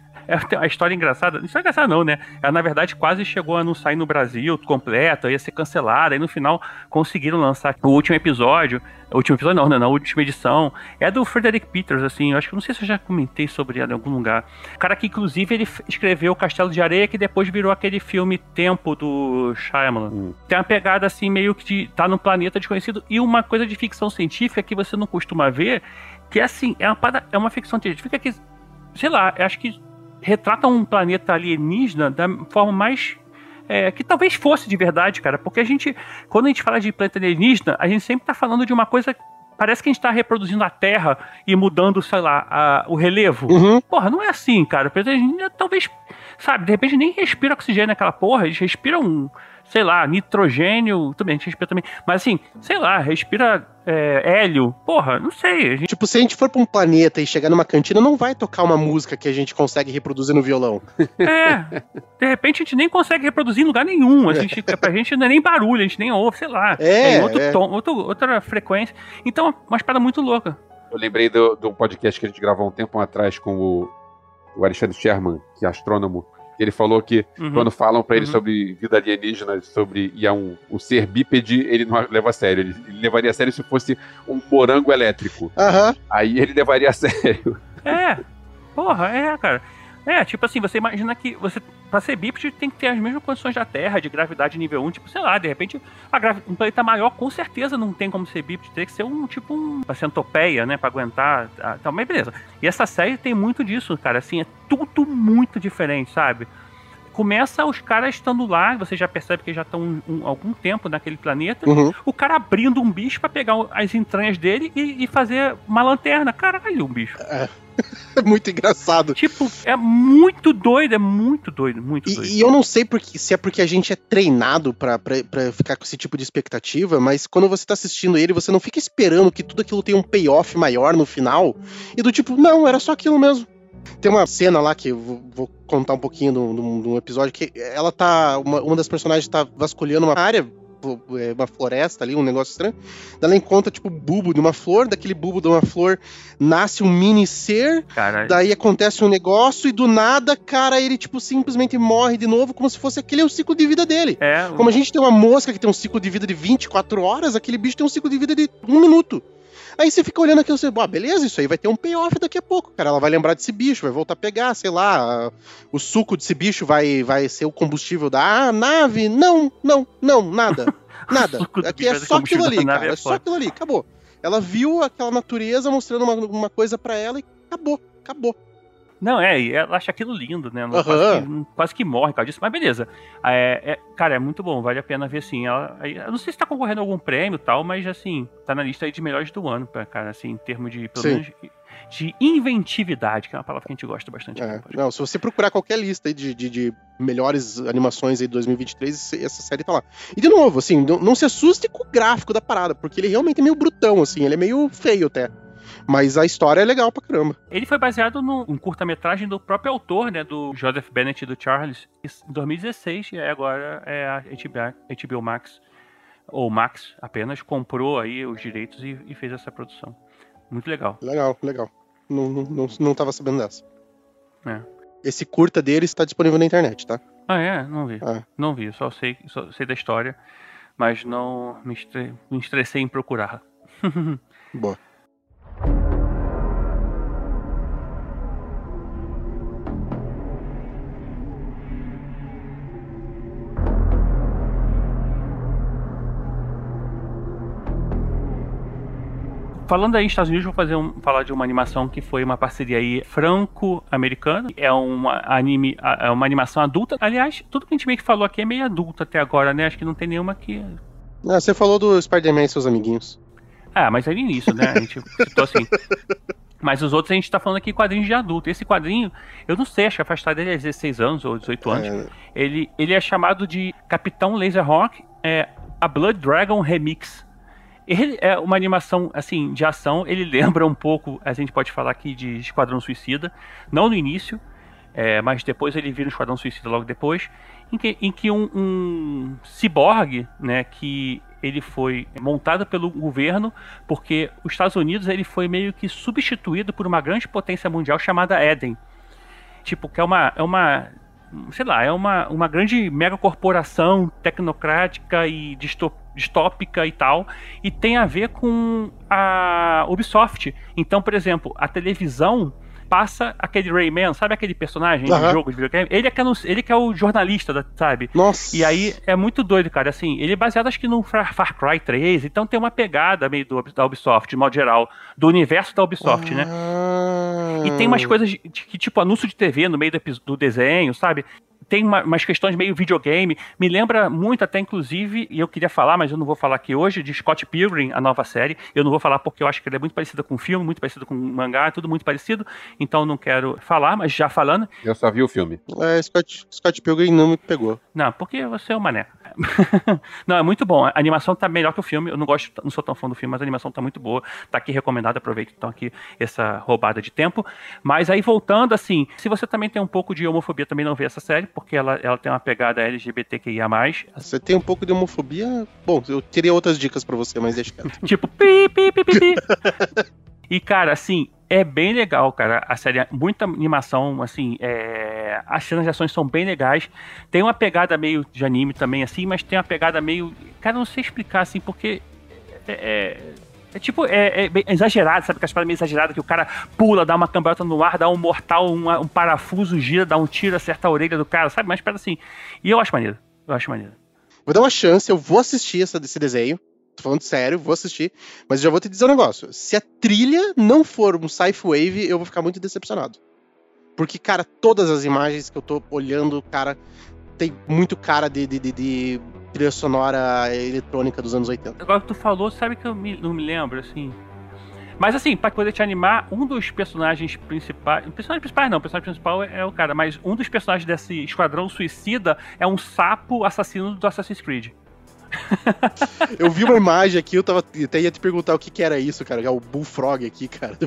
a história engraçada. Não é engraçada, não, né? Ela, na verdade, quase chegou a não sair no Brasil completa, ia ser cancelada. E no final conseguiram lançar o último episódio. O último episódio, não, né? Na última edição. É do Frederick Peters, assim. Eu acho que não sei se eu já comentei sobre ela em algum lugar. O cara que, inclusive, ele escreveu Castelo de Areia, que depois virou aquele filme Tempo do Shyamalan. Hum. Tem uma pegada, assim, meio que de, tá num planeta desconhecido. E uma coisa de ficção científica que você não costuma ver, que é assim, é uma, é uma ficção científica que, sei lá, acho que retrata um planeta alienígena da forma mais é, que talvez fosse de verdade, cara, porque a gente, quando a gente fala de planeta alienígena, a gente sempre está falando de uma coisa parece que a gente está reproduzindo a Terra e mudando, sei lá, a, o relevo. Uhum. Porra, não é assim, cara. Talvez, sabe, de repente nem respira oxigênio naquela porra, eles respiram sei lá, nitrogênio, também, a gente respira também. Mas assim, sei lá, respira é, hélio. Porra, não sei. Gente... Tipo, se a gente for pra um planeta e chegar numa cantina, não vai tocar uma música que a gente consegue reproduzir no violão. É. De repente a gente nem consegue reproduzir em lugar nenhum. A gente, pra gente não é nem barulho, a gente nem ouve, sei lá. É. é outro é. tom, outro, outra frequência. Então, uma espada muito louca. Eu lembrei do, do podcast que a gente gravou um tempo atrás com o, o Alexandre Sherman, que é astrônomo. Ele falou que uhum. quando falam para ele uhum. sobre vida alienígena, sobre e é um, um ser bípede, ele não leva a sério. Ele, ele levaria a sério se fosse um morango elétrico. Uhum. Aí ele levaria a sério. É. Porra, é, cara. É, tipo assim, você imagina que você, pra ser bípede, tem que ter as mesmas condições da Terra, de gravidade nível 1, tipo, sei lá, de repente, gravi... um planeta maior com certeza não tem como ser bípede, teria que ser um, tipo, um, uma centopeia, né, pra aguentar, tá, mas beleza. E essa série tem muito disso, cara, assim, é tudo muito diferente, sabe? Começa os caras estando lá, você já percebe que já estão um, um, algum tempo naquele planeta. Uhum. O cara abrindo um bicho pra pegar as entranhas dele e, e fazer uma lanterna. Caralho, um bicho. É muito engraçado. Tipo, é muito doido, é muito doido, muito doido. E, e eu não sei porque- se é porque a gente é treinado pra ficar com esse tipo de expectativa, mas quando você tá assistindo ele, você não fica esperando que tudo aquilo tenha um payoff maior no final. E do tipo, não, era só aquilo mesmo. Tem uma cena lá que eu vou, contar um pouquinho de um- um episódio que ela tá. Uma, uma das personagens tá vasculhando uma área, é, uma floresta ali, um negócio estranho. Ela encontra, tipo, bulbo de uma flor, daquele bulbo de uma flor nasce um mini ser, Cara, Daí acontece um negócio e do nada, cara, ele, tipo, simplesmente morre de novo, como se fosse aquele o ciclo de vida dele. é. Como a gente tem uma mosca que tem um ciclo de vida de 24 horas, aquele bicho tem um ciclo de vida de um minuto. Aí você fica olhando aquilo e você, "Bom, beleza, isso aí vai ter um payoff daqui a pouco, cara. Ela vai lembrar desse bicho, vai voltar a pegar, sei lá, o suco desse bicho vai, vai ser o combustível da nave. Não, não, não, nada. Nada. Aqui é só aquilo ali, cara. é É só aquilo ali, acabou. Ela viu aquela natureza mostrando uma, uma coisa pra ela e acabou, acabou. Não, é, e ela acha aquilo lindo, né? Ela Aham. quase, que, quase que morre por causa disso, mas beleza. É, é- cara, é muito bom, vale a pena ver assim. Ela, eu não sei se tá concorrendo a algum prêmio e tal, mas assim, tá na lista aí de melhores do ano, cara, assim, em termos de, pelo Sim. menos, de inventividade, que é uma palavra que a gente gosta bastante. É, aqui não, se você procurar qualquer lista aí de, de, de melhores animações aí de 2023, esse- essa série tá lá. E de novo, assim, não, não se assuste com o gráfico da parada, porque ele realmente é meio brutão, assim, ele é meio feio até. Mas a história é legal pra caramba. Ele foi baseado num um curta-metragem do próprio autor, né, do Joseph Bennett e do Charles, em 2016, e agora é a HBO, HBO Max, ou Max apenas, comprou aí os direitos e, e fez essa produção. Muito legal. Legal, legal. Não, não, não, não tava sabendo dessa. É. Esse curta dele está disponível na internet, tá? Ah, é? Não vi. Ah. Não vi, só sei, só sei da história, mas não me, estre- me estressei em procurar. Boa. Falando aí nos Estados Unidos, vou fazer um, falar de uma animação que foi uma parceria aí franco-americana. É uma anime, é uma animação adulta. Aliás, tudo que a gente meio que falou aqui é meio adulto até agora, né? Acho que não tem nenhuma que. Ah, você falou do Spider-Man e seus amiguinhos. Ah, mas é no início, né? A gente citou assim. Mas os outros a gente tá falando aqui quadrinhos de adulto. Esse quadrinho, eu não sei, acho que a faixa dele é 16 anos ou 18 anos. É, Ele, ele é chamado de Capitão Laserhawk, é, a Blood Dragon Remix. Ele é uma animação assim de ação, ele lembra um pouco, a gente pode falar aqui de Esquadrão Suicida, não no início, é, mas depois ele vira um Esquadrão Suicida logo depois, em que, em que um, um ciborgue, né, que ele foi montado pelo governo, porque os Estados Unidos ele foi meio que substituído por uma grande potência mundial chamada Eden. Tipo, que é uma, é uma sei lá, é uma, uma grande megacorporação tecnocrática e distó- distópica e tal, e tem a ver com a Ubisoft. Então, por exemplo, a televisão passa aquele Rayman, sabe aquele personagem Aham. do jogo de videogame? Ele é que ele que é o jornalista, da- sabe? Nossa. E aí é muito doido, cara. Assim, ele é baseado acho que no Far, Far Cry 3, então tem uma pegada meio do, da Ubisoft, de modo geral, do universo da Ubisoft, né? Ah. E tem umas coisas de- de- que, tipo, anúncio de TV no meio do, do desenho, sabe? Tem uma- umas questões meio videogame. Me lembra muito, até inclusive, e eu queria falar, mas eu não vou falar aqui hoje, de Scott Pilgrim, a nova série. Eu não vou falar porque eu acho que ela é muito parecida com o filme, muito parecida com o mangá, tudo muito parecido. Então eu não quero falar, mas já falando. Eu só vi o filme. É, Scott, Scott Pilgrim não me pegou. Não, porque você é um mané. não, é muito bom. A animação tá melhor que o filme. Eu não gosto, não sou tão fã do filme, mas a animação tá muito boa. Tá aqui recomendado, aproveita então aqui essa roubada de tempo. Mas aí voltando assim, se você também tem um pouco de homofobia, também não vê essa série, porque ela, ela tem uma pegada LGBTQIA+. Você tem um pouco de homofobia? Bom, eu teria outras dicas pra você, mas deixa quieto. tipo, pi, pi, pi, pi, pi. E, cara, assim, é bem legal, cara. A série, muita animação, assim, é... as cenas de ações são bem legais. Tem uma pegada meio de anime também, assim, mas tem uma pegada meio. Cara, não sei explicar, assim, porque. É. é- é tipo, é, é exagerado, sabe? Aquelas paradas meio exageradas que o cara pula, dá uma cambalhota no ar, dá um mortal, um, um parafuso, gira, dá um tiro, acerta a orelha do cara, sabe? Mas espera assim. E eu acho maneiro. Eu acho maneiro. Vou dar uma chance, eu vou assistir essa, esse desenho. Tô falando sério, vou assistir. Mas já vou te dizer um negócio. Se a trilha não for um sci wave, eu vou ficar muito decepcionado. Porque, cara, todas as imagens que eu tô olhando, cara, tem muito cara de, de, de, de trilha sonora eletrônica dos anos 80. Agora que tu falou, sabe que eu me- não me lembro, assim. Mas assim, pra poder te animar, um dos personagens principais. Personagem principal não, o personagem principal é, é o cara, mas um dos personagens desse esquadrão suicida é um sapo assassino do Assassin's Creed. Eu vi uma imagem aqui, eu tava até ia te perguntar o que que era isso, cara. É o Bullfrog aqui, cara.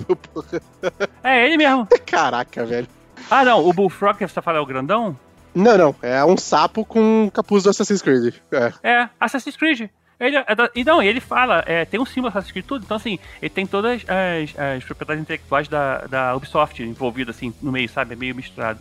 É ele mesmo. Caraca, velho. Ah, não, o Bullfrog que você tá falando é o grandão? Não, não. É um sapo com capuz do Assassin's Creed. É. É, Assassin's Creed. Ele é e não, ele fala, é, tem um símbolo Assassin's Creed tudo, então assim, ele tem todas as, as propriedades intelectuais da, da Ubisoft envolvida assim no meio, sabe? É meio misturado.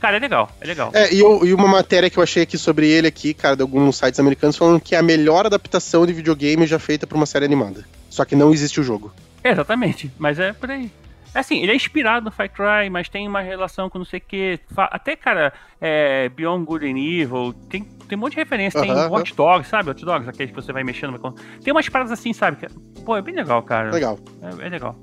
Cara, é legal, é legal. É, e, eu- e uma matéria que eu achei aqui sobre ele aqui, cara, de alguns sites americanos, falando que é a melhor adaptação de videogame já feita pra uma série animada. Só que não existe o jogo. É, exatamente, mas é por aí. É assim, ele é inspirado no Far Cry, mas tem uma relação com não sei o que. Até, cara, é, Beyond Good and Evil, tem, tem um monte de referência. Tem Aham, Watch Dogs, sabe? Watch Dogs, aqueles que você vai mexendo. Tem umas paradas assim, sabe? que- pô, é bem legal, cara. Legal. É, é legal.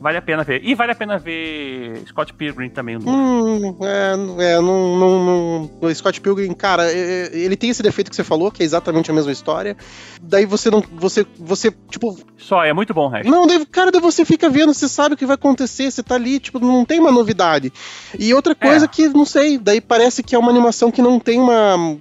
Vale a pena ver. E vale a pena ver Scott Pilgrim também. Hum, é, é não, não, não- Scott Pilgrim, cara, é, é, ele tem esse defeito que você falou, que é exatamente a mesma história. Daí você não. Você, você tipo. Só, é muito bom o resto. Não, daí, cara, daí você fica vendo, você sabe o que vai acontecer, você tá ali, tipo, não tem uma novidade. E outra coisa É. que, não sei, daí parece que é uma animação que não tem uma.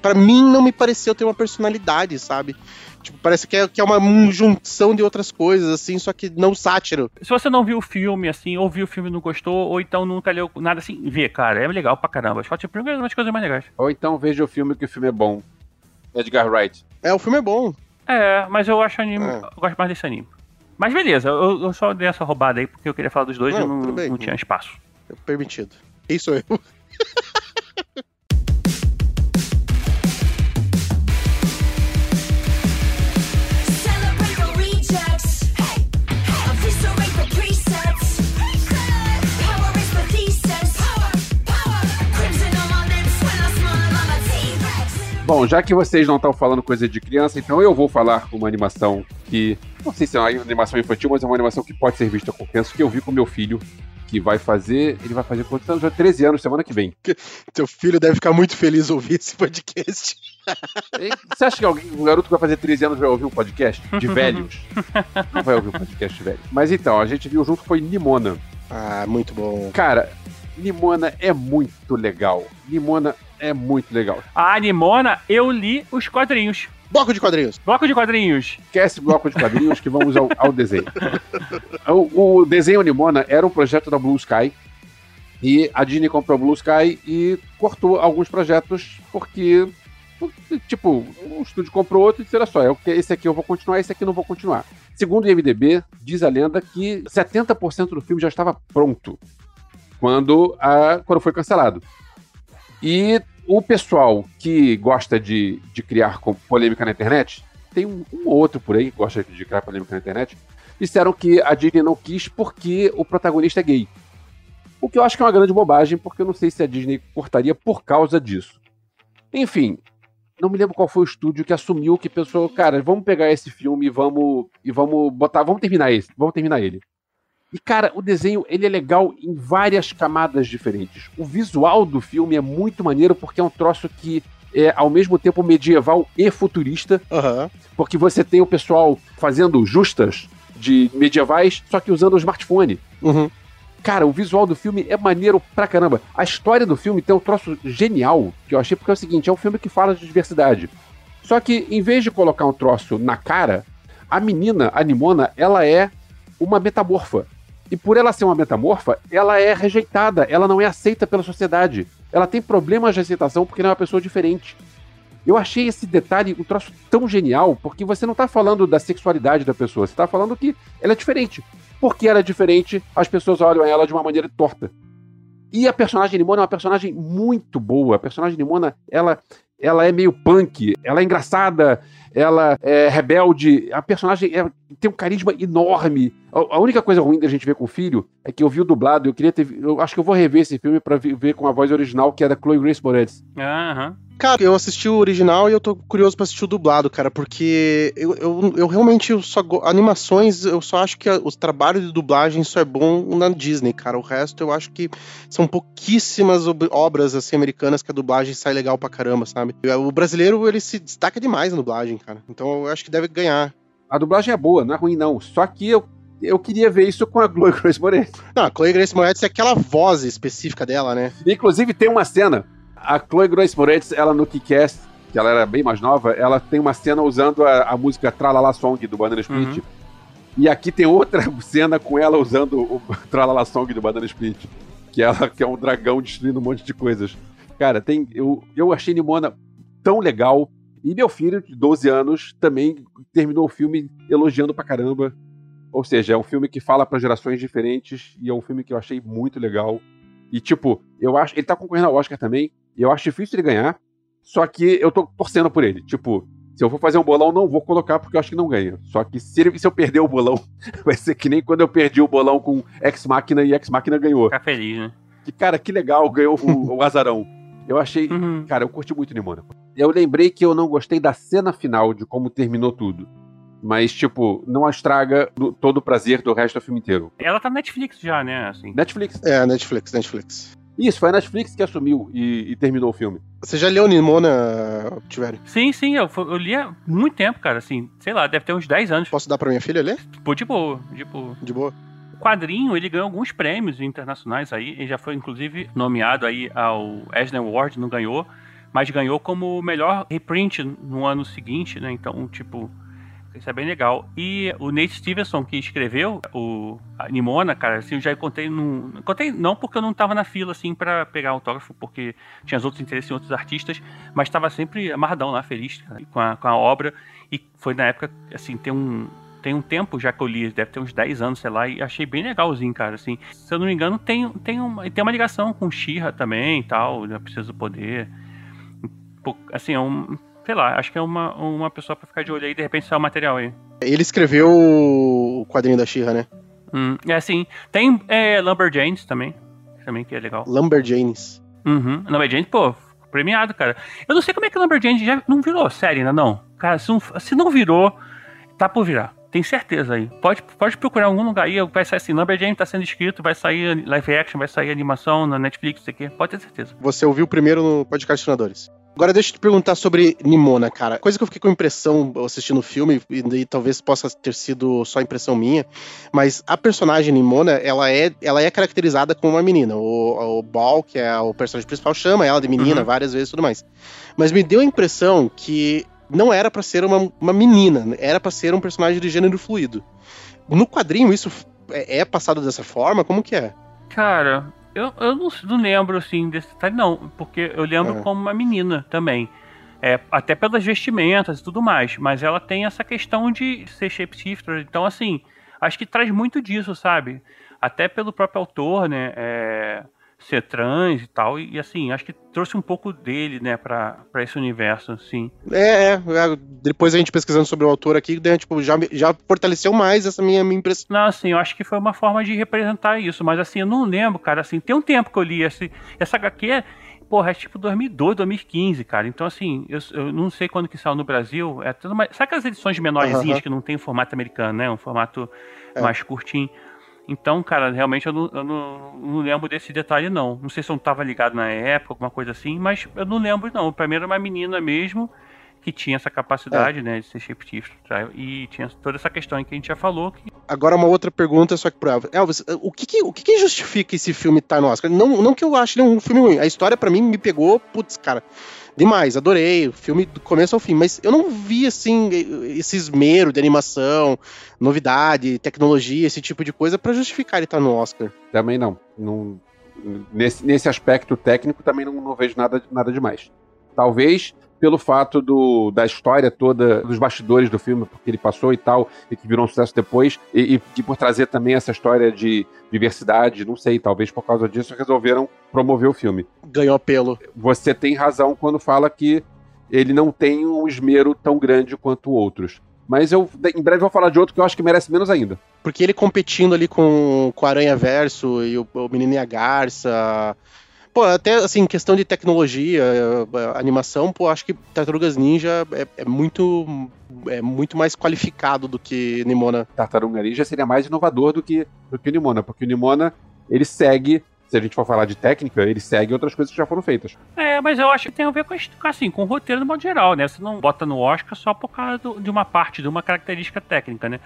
Pra mim, não me pareceu ter uma personalidade, sabe? Tipo, parece que é, que é uma junção de outras coisas, assim, só que não sátiro. Se você não viu o filme, assim, ou viu o filme e não gostou, ou então nunca leu nada assim, vê, cara. É legal pra caramba. Scott Pilgrim é uma das coisas mais legais. Ou então veja o filme que o filme é bom. Edgar Wright. É, o filme é bom. É, mas eu acho anime. É. Eu gosto mais desse anime. Mas beleza, eu, eu só dei essa roubada aí porque eu queria falar dos dois Não, e não, tudo bem. não tinha espaço. É permitido. Quem sou eu? Bom, já que vocês não estão falando coisa de criança, então eu vou falar uma animação que. Não sei se é uma animação infantil, mas é uma animação que pode ser vista com criança, que eu vi com meu filho, que vai fazer. Ele vai fazer quantos anos? Já 13 anos, semana que vem. Teu filho deve ficar muito feliz ouvir esse podcast. Você acha que alguém, um garoto que vai fazer 13 anos vai ouvir um podcast de velhos? Não vai ouvir um podcast de velhos. Mas então, a gente viu junto foi Nimona. Ah, muito bom. Cara, Nimona é muito legal. Nimona é muito legal. A Animona, eu li os quadrinhos. Bloco de quadrinhos. Bloco de quadrinhos. Esquece bloco de quadrinhos que vamos ao, ao desenho. O, o desenho Nimona era um projeto da Blue Sky. E a Disney comprou a Blue Sky e cortou alguns projetos porque, tipo, o estúdio comprou outro e disse: olha só, esse aqui eu vou continuar, esse aqui eu não vou continuar. Segundo o IMDB, diz a lenda que 70% do filme já estava pronto quando, a, quando foi cancelado. E o pessoal que gosta de, de criar polêmica na internet, tem um, um ou outro por aí que gosta de criar polêmica na internet, disseram que a Disney não quis porque o protagonista é gay. O que eu acho que é uma grande bobagem, porque eu não sei se a Disney cortaria por causa disso. Enfim, não me lembro qual foi o estúdio que assumiu que pensou, cara, vamos pegar esse filme e vamos e vamos botar, vamos terminar esse, vamos terminar ele. E cara, o desenho ele é legal em várias camadas diferentes. O visual do filme é muito maneiro porque é um troço que é ao mesmo tempo medieval e futurista, Aham. porque você tem o pessoal fazendo justas de medievais, só que usando o smartphone. Uhum. Cara, o visual do filme é maneiro pra caramba. A história do filme tem um troço genial, que eu achei, porque é o seguinte, é um filme que fala de diversidade. Só que, em vez de colocar um troço na cara, a menina, a Nimona, ela é uma metamorfa. E por ela ser uma metamorfa, ela é rejeitada, ela não é aceita pela sociedade. Ela tem problemas de aceitação porque ela é uma pessoa diferente. Eu achei esse detalhe um troço tão genial, porque você não tá falando da sexualidade da pessoa, você tá falando que ela é diferente. Porque ela é diferente, as pessoas olham ela de uma maneira torta. E a personagem Nimona é uma personagem muito boa. A personagem Nimona, ela, ela é meio punk, ela é engraçada, ela é rebelde. A personagem é- tem um carisma enorme. A, única coisa ruim da gente ver com o filho é que eu vi o dublado, eu queria ter. Eu acho que eu vou rever esse filme pra ver com a voz original, que é da Chloe Grace Moretz. Aham. Cara, eu assisti o original e eu tô curioso pra assistir o dublado, cara, porque eu, eu, eu realmente eu só. Animações, eu só acho que a- os trabalhos de dublagem só é bom na Disney, cara. O resto eu acho que são pouquíssimas ob- obras assim americanas que a dublagem sai legal pra caramba, sabe? O brasileiro, ele se destaca demais na dublagem, cara. Então eu acho que deve ganhar. A dublagem é boa, não é ruim, não. Só que eu, eu queria ver isso com a Chloe Grace Moretz. Não, a Chloe Grace Moretz é aquela voz específica dela, né? Inclusive, tem uma cena. A Chloe Grace Moretz, ela no Kick-Ass, que ela era bem mais nova, ela tem uma cena usando a, a música Tralala Song do Banana Split. Uhum. E aqui tem outra cena com ela usando o Tralala Song do Banana Split. Que ela que é um dragão destruindo um monte de coisas. Cara, tem. Eu, eu achei Nimona tão legal. E meu filho, de 12 anos, também terminou o filme elogiando pra caramba. Ou seja, é um filme que fala pra gerações diferentes e é um filme que eu achei muito legal. E, tipo, eu acho. Ele tá concorrendo ao Oscar também. E eu acho difícil ele ganhar. Só que eu tô torcendo por ele. Tipo, se eu for fazer um bolão, não vou colocar porque eu acho que não ganha. Só que se, ele- se eu perder o bolão, vai ser que nem quando eu perdi o bolão com Ex Machina e Ex Machina ganhou. Ficar feliz, né? Que, cara, que legal, ganhou o, o Azarão. Eu achei. Uhum. Cara, eu curti muito Nimona. Eu lembrei que eu não gostei da cena final, de como terminou tudo. Mas, tipo, não estraga do- todo o prazer do resto do filme inteiro. Ela tá na Netflix já, né? Assim. Netflix. É, Netflix, Netflix. Isso, foi a Netflix que assumiu e, e terminou o filme. Você já leu Nimona, Tiverio? Sim, sim, eu, eu li há muito tempo, cara, assim, sei lá, deve ter uns 10 anos. Posso dar pra minha filha ler? Pô, de boa, de boa. De boa. O quadrinho, ele ganhou alguns prêmios internacionais aí, ele já foi inclusive nomeado aí ao Eisner Award, não ganhou, mas ganhou como o melhor reprint no ano seguinte, né? Então, tipo, isso é bem legal. E o Nate Stevenson, que escreveu o Nimona, cara, assim, eu já contei num. Não porque eu não tava na fila, assim, pra pegar autógrafo, porque tinha os outros interesses em outros artistas, mas tava sempre amarradão lá, feliz cara, com, a, com a obra. E foi na época, assim, tem um. Tem um tempo já que eu li, deve ter uns 10 anos, sei lá, e achei bem legalzinho, cara, assim. Se eu não me engano, tem, tem, uma, tem uma ligação com Shira também e tal, né, Precisa do Poder. Assim, é um. Sei lá, acho que é uma, uma pessoa pra ficar de olho aí, de repente sai o material aí. Ele escreveu o quadrinho da Xirra, né? Hum, é assim, tem é, Lumberjanes também, também que é legal. Lumberjanes. Uhum. Lumberjanes, pô, premiado, cara. Eu não sei como é que Lumberjanes já não virou série ainda, não. Cara, se não, se não virou, tá por virar. Tem certeza aí. Pode, pode procurar em algum lugar aí, vai sair assim, Lumberjanes tá sendo escrito, vai sair live action, vai sair animação na Netflix, isso aqui. Pode ter certeza. Você ouviu primeiro no podcast Sonadores. Agora deixa eu te perguntar sobre Nimona, cara. Coisa que eu fiquei com impressão assistindo o filme, e daí talvez possa ter sido só impressão minha, mas a personagem Nimona, ela é, ela é caracterizada como uma menina. O, o Ball, que é o personagem principal, chama ela de menina Uhum. várias vezes e tudo mais. Mas me deu a impressão que não era pra ser uma, uma menina, era pra ser um personagem de gênero fluido. No quadrinho, isso é, é passado dessa forma? Como que é? Cara, eu, eu não, não lembro assim desse detalhe, não, porque eu lembro É. como uma menina também. É, até pelas vestimentas e tudo mais, mas ela tem essa questão de ser shapeshifter, então assim, acho que traz muito disso, sabe? Até pelo próprio autor, né? é, ser trans e tal, e, assim, acho que trouxe um pouco dele, né, pra, pra esse universo, assim. É, é, é, depois a gente pesquisando sobre o autor aqui, daí, tipo, já, já fortaleceu mais essa minha, minha impressão. Não, assim, eu acho que foi uma forma de representar isso, mas assim, eu não lembro, cara, assim, tem um tempo que eu li esse, essa HQ, porra, é tipo 2002, 2015, cara, então assim, eu, eu não sei quando que saiu no Brasil, é tudo mais, sabe aquelas edições menorzinhas Aham. que não tem formato americano, né, um formato É. mais curtinho, então, cara, realmente eu, não, eu não, não lembro desse detalhe, não, não sei se eu não tava ligado na época, alguma coisa assim, mas eu não lembro, não, pra mim era uma menina mesmo, que tinha essa capacidade, É. né, de ser shapeshifter, tá? e tinha toda essa questão que a gente já falou, que Agora uma outra pergunta, só que pro Elvis. Elvis, o que que, o que que justifica esse filme estar no Oscar? Não, não que eu ache ele um filme ruim, a história pra mim me pegou, putz, cara, demais, adorei, o filme do começo ao fim, mas eu não vi, assim, esse esmero de animação, novidade, tecnologia, esse tipo de coisa pra justificar ele estar no Oscar. Também não. não nesse, nesse aspecto técnico, também não, não vejo nada, nada demais. Talvez pelo fato do, da história toda, dos bastidores do filme, porque ele passou e tal, e que virou um sucesso depois, e, e, e por trazer também essa história de diversidade, não sei, talvez por causa disso resolveram promover o filme. Ganhou apelo. Você tem razão quando fala que ele não tem um esmero tão grande quanto outros. Mas eu em breve vou falar de outro que eu acho que merece menos ainda. Porque ele competindo ali com, com o Aranha Verso e o, o Menino e a Garça. Pô, até assim, questão de tecnologia, eh, animação, pô, acho que Tartarugas Ninja é, é muito é muito mais qualificado do que Nimona. Tartaruga Ninja seria mais inovador do que, do que Nimona, porque o Nimona, ele segue, se a gente for falar de técnica, ele segue outras coisas que já foram feitas. É, mas eu acho que tem a ver com, assim, com o roteiro no modo geral, né? Você não bota no Oscar só por causa do- de uma parte, de uma característica técnica, né?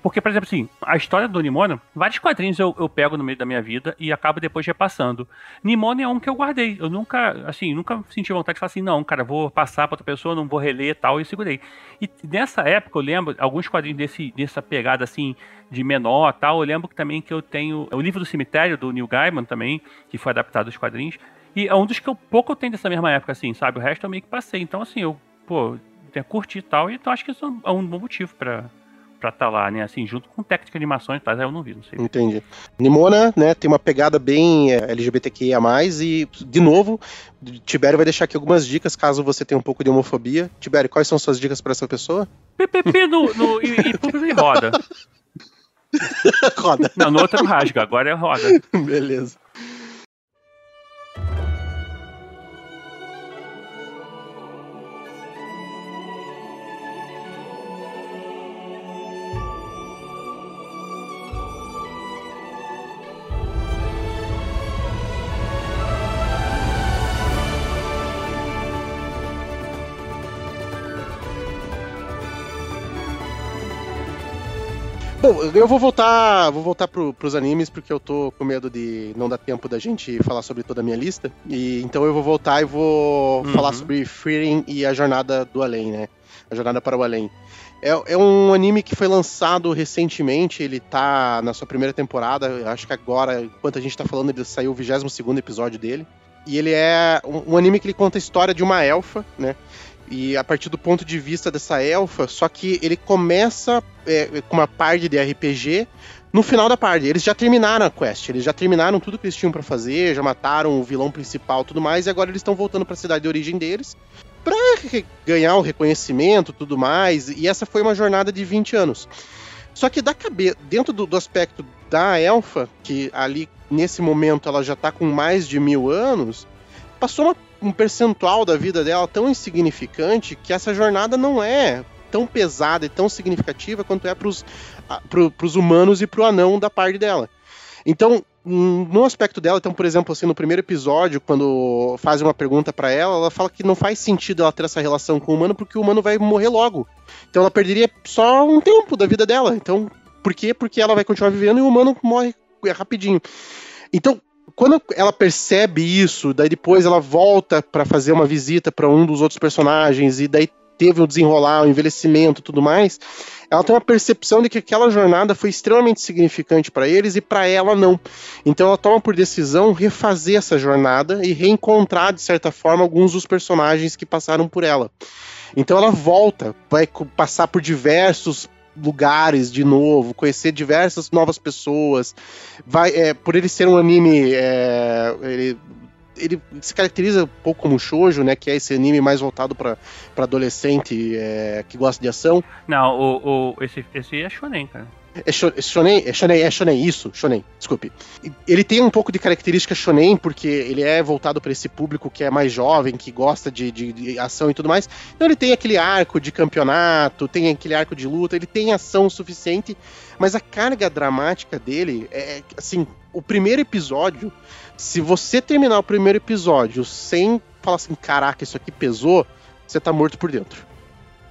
Porque, por exemplo, assim, a história do Nimona, vários quadrinhos eu, eu pego no meio da minha vida e acabo depois repassando. Nimona é um que eu guardei. Eu nunca, assim, nunca senti vontade de falar assim, não, cara, vou passar pra outra pessoa, não vou reler e tal, e segurei. E nessa época, eu lembro, alguns quadrinhos desse, dessa pegada, assim, de menor tal, eu lembro que também que eu tenho o livro do cemitério, do Neil Gaiman também, que foi adaptado dos quadrinhos, e é um dos que eu pouco eu tenho dessa mesma época, assim, sabe? O resto eu meio que passei. Então, assim, eu, pô, curti e tal, e então acho que isso é um bom motivo pra pra tá lá, né? Assim, junto com técnica de animações, tá? Eu não vi, não sei. Entendi. Nimona, né, tem uma pegada bem é, LGBTQIA+, e, de novo, Tibério vai deixar aqui algumas dicas, caso você tenha um pouco de homofobia. Tibério, quais são suas dicas pra essa pessoa? PPP no, no, e, e e roda. Roda. Não, no outro rasga, agora é roda. Beleza. Bom, eu vou voltar, vou voltar pro, pros animes porque eu tô com medo de não dar tempo da gente falar sobre toda a minha lista. E então eu vou voltar e vou Uhum. falar sobre Freeing e a jornada do além, né? A jornada para o além. É, é um anime que foi lançado recentemente, ele tá na sua primeira temporada, eu acho que agora, enquanto a gente tá falando, ele saiu o 22 episódio dele. E ele é um, um anime que ele conta a história de uma elfa, né? E a partir do ponto de vista dessa elfa, só que ele começa é, com uma parte de RPG no final da parte. Eles já terminaram a quest, eles já terminaram tudo que eles tinham pra fazer, já mataram o vilão principal tudo mais, e agora eles estão voltando pra cidade de origem deles pra re- ganhar o reconhecimento tudo mais. E essa foi uma jornada de 20 anos. Só que da cabeça, dentro do, do aspecto da elfa, que ali nesse momento ela já tá com mais de mil anos, passou uma- um percentual da vida dela tão insignificante que essa jornada não é tão pesada e tão significativa quanto é pros, a- pro, pros humanos e pro anão da parte dela. Então, no aspecto dela, então, por exemplo, assim, no primeiro episódio, quando fazem uma pergunta pra ela, ela fala que não faz sentido ela ter essa relação com o humano porque o humano vai morrer logo. Então ela perderia só um tempo da vida dela. Então, por quê? Porque ela vai continuar vivendo e o humano morre rapidinho. Então, quando ela percebe isso, daí depois ela volta pra fazer uma visita pra um dos outros personagens e daí teve o desenrolar, o envelhecimento, tudo mais, ela tem uma percepção de que aquela jornada foi extremamente significante pra eles e pra ela não. Então ela toma por decisão refazer essa jornada e reencontrar de certa forma alguns dos personagens que passaram por ela. Então ela volta, vai passar por diversos lugares de novo, conhecer diversas novas pessoas. Vai, é, por ele ser um anime, é, ele, ele se caracteriza um pouco como shoujo, né? Que é esse anime mais voltado para adolescente é, que gosta de ação. Não, o, o, esse, esse é shonen, cara. É é shonen, é shonen, é shonen, isso, shonen, desculpe. Ele tem um pouco de característica shonen, porque ele é voltado para esse público que é mais jovem, que gosta de, de- de ação e tudo mais. Então ele tem aquele arco de campeonato, tem aquele arco de luta, ele tem ação suficiente, mas a carga dramática dele é, assim, o primeiro episódio, se você terminar o primeiro episódio sem falar assim, caraca, isso aqui pesou, você tá morto por dentro.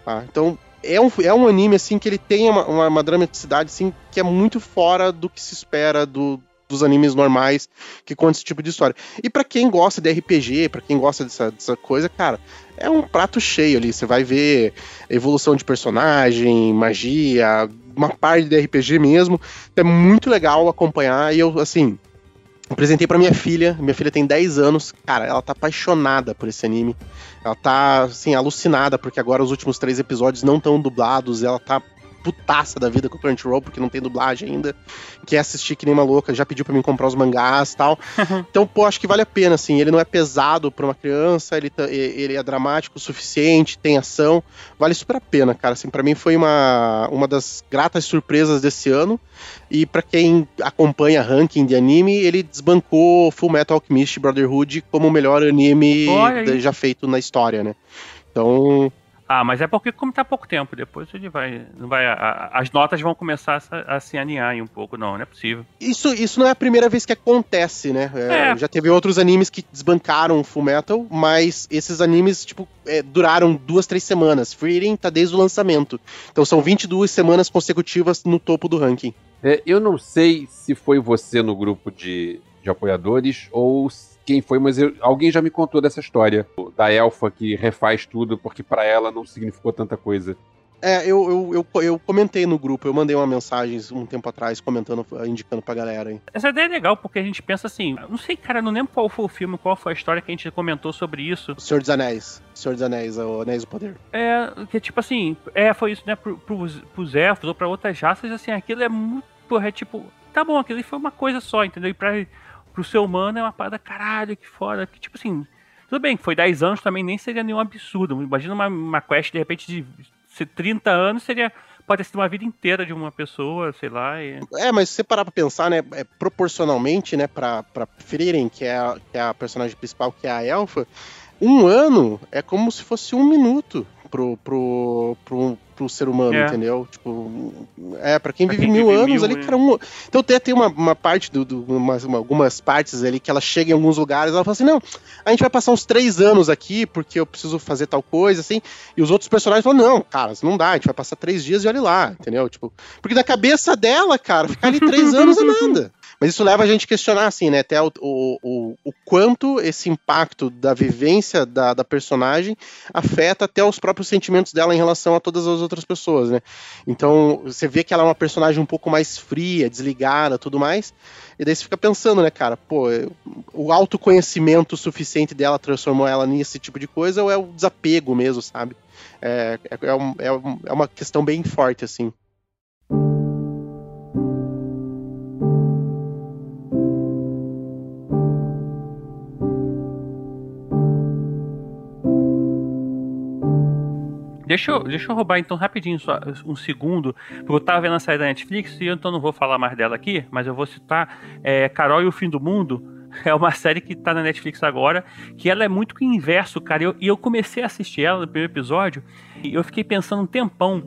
Tá? Então, é um, é um anime, assim, que ele tem uma, uma, uma dramaticidade, assim, que é muito fora do que se espera do, dos animes normais que contam esse tipo de história. E pra quem gosta de RPG, pra quem gosta dessa, dessa coisa, cara, é um prato cheio ali. Você vai ver evolução de personagem, magia, uma parte de RPG mesmo. É muito legal acompanhar e eu, assim, apresentei pra minha filha. Minha filha tem 10 anos. Cara, ela tá apaixonada por esse anime. Ela tá, assim, alucinada, porque agora os últimos três episódios não estão dublados. Ela tá putaça da vida com o Crunchyroll, porque não tem dublagem ainda, quer assistir que nem uma louca, já pediu pra mim comprar os mangás e tal. então, pô, acho que vale a pena, assim, ele não é pesado pra uma criança, ele, tá- ele é dramático o suficiente, tem ação, vale super a pena, cara, assim, pra mim foi uma, uma das gratas surpresas desse ano, e pra quem acompanha ranking de anime, ele desbancou Full Metal Alchemist Brotherhood como o melhor anime já feito na história, né? Então, Ah, mas é porque como tá pouco tempo, depois ele vai. Não vai a- a- as notas vão começar a, se- a se aninhar aí um pouco, não, não é possível. isso, isso não é a primeira vez que acontece, né? É, É. Já teve outros animes que desbancaram o Full Metal, mas esses animes, tipo, é, duraram duas, três semanas. Freedom tá desde o lançamento. Então são 22 semanas consecutivas no topo do ranking. É, eu não sei se foi você no grupo de, de apoiadores ou quem foi, mas eu- alguém já me contou dessa história da elfa que refaz tudo porque pra ela não significou tanta coisa. É, eu, eu, eu, eu comentei no grupo, eu mandei uma mensagem um tempo atrás comentando, indicando pra galera aí. Essa ideia é legal, porque a gente pensa assim. Não sei, cara, não lembro qual foi o filme, qual foi a história que a gente comentou sobre isso. Senhor dos Anéis. Senhor dos Anéis, o Anéis do Poder. É, que tipo assim, é, foi isso, né, pro, pros, pros elfos ou pra outras raças, assim, aquilo é muito, porra, é tipo, tá bom, aquilo foi uma coisa só, entendeu? E pra, pro ser humano é uma parada, caralho, que foda, que tipo assim, tudo bem, foi 10 anos também, nem seria nenhum absurdo, imagina uma, uma quest, de repente, de ser 30 anos, seria, pode ter sido uma vida inteira de uma pessoa, sei lá, e... É, mas se você parar pra pensar, né, é, proporcionalmente, né, pra, pra Frieren, que é, que é a personagem principal, que é a Elfa, um ano é como se fosse um minuto pro, pro, pro, pro ser humano, É. entendeu? Tipo, é, pra quem Pra vive quem mil vive anos mil, ali, né? cara, um... Então tem, tem uma, uma parte, do, do- umas- uma- algumas partes ali que ela chega em alguns lugares, ela fala assim, não, a gente vai passar uns três anos aqui, porque eu preciso fazer tal coisa, assim, e os outros personagens falam, não, cara, não dá, a gente vai passar três dias e olha lá, entendeu? Tipo, porque na cabeça dela, cara, ficar ali três anos é nada. Mas isso leva a gente a questionar, assim, né? Até o, o, o, quanto esse impacto da vivência da, da personagem afeta até os próprios sentimentos dela em relação a todas as outras pessoas, né? Então, você vê que ela é uma personagem um pouco mais fria, desligada, tudo mais. E daí você fica pensando, né, cara, pô, o autoconhecimento suficiente dela transformou ela nesse tipo de coisa ou é o desapego mesmo, sabe? É, é, é, é um- é uma questão bem forte, assim. Deixa eu, deixa eu roubar então rapidinho só um segundo, porque eu tava vendo a série da Netflix e eu então não vou falar mais dela aqui, mas eu vou citar é, Carol e o Fim do Mundo. É uma série que tá na Netflix agora, que ela é muito que inverso, cara. Eu, e eu comecei a assistir ela no primeiro episódio e eu fiquei pensando um tempão,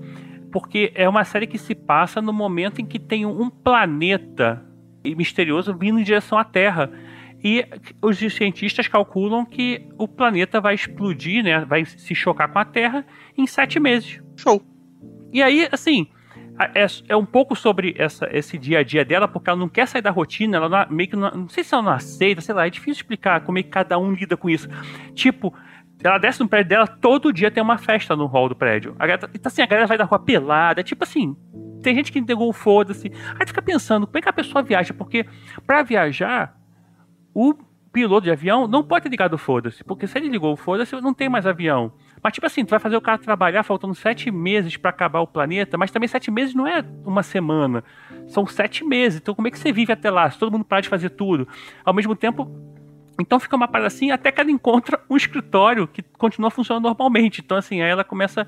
porque é uma série que se passa no momento em que tem um planeta misterioso vindo em direção à Terra. E os cientistas calculam que o planeta vai explodir, né? Vai se chocar com a Terra em sete meses. Show. E aí, assim, é, é um pouco sobre essa, esse dia a dia dela, porque ela não quer sair da rotina, ela não- meio que não, não sei se ela não aceita, sei lá, é difícil explicar como é que cada um lida com isso. Tipo, ela desce no prédio dela, todo dia tem uma festa no hall do prédio. A galera, então, assim, a galera vai da rua pelada, tipo assim, tem gente que entregou foda-se. Aí fica pensando, como é que a pessoa viaja? Porque pra viajar, o piloto de avião não pode ter ligado o foda-se, porque se ele ligou o foda-se, não tem mais avião. Mas, tipo assim, tu vai fazer o cara trabalhar faltando sete meses pra acabar o planeta, mas também sete meses não é uma semana. São sete meses. Então, como é que você vive até lá? Se todo mundo parar de fazer tudo. Ao mesmo tempo. Então fica uma parada assim, até que ela encontra um escritório que continua funcionando normalmente. Então, assim, aí ela começa.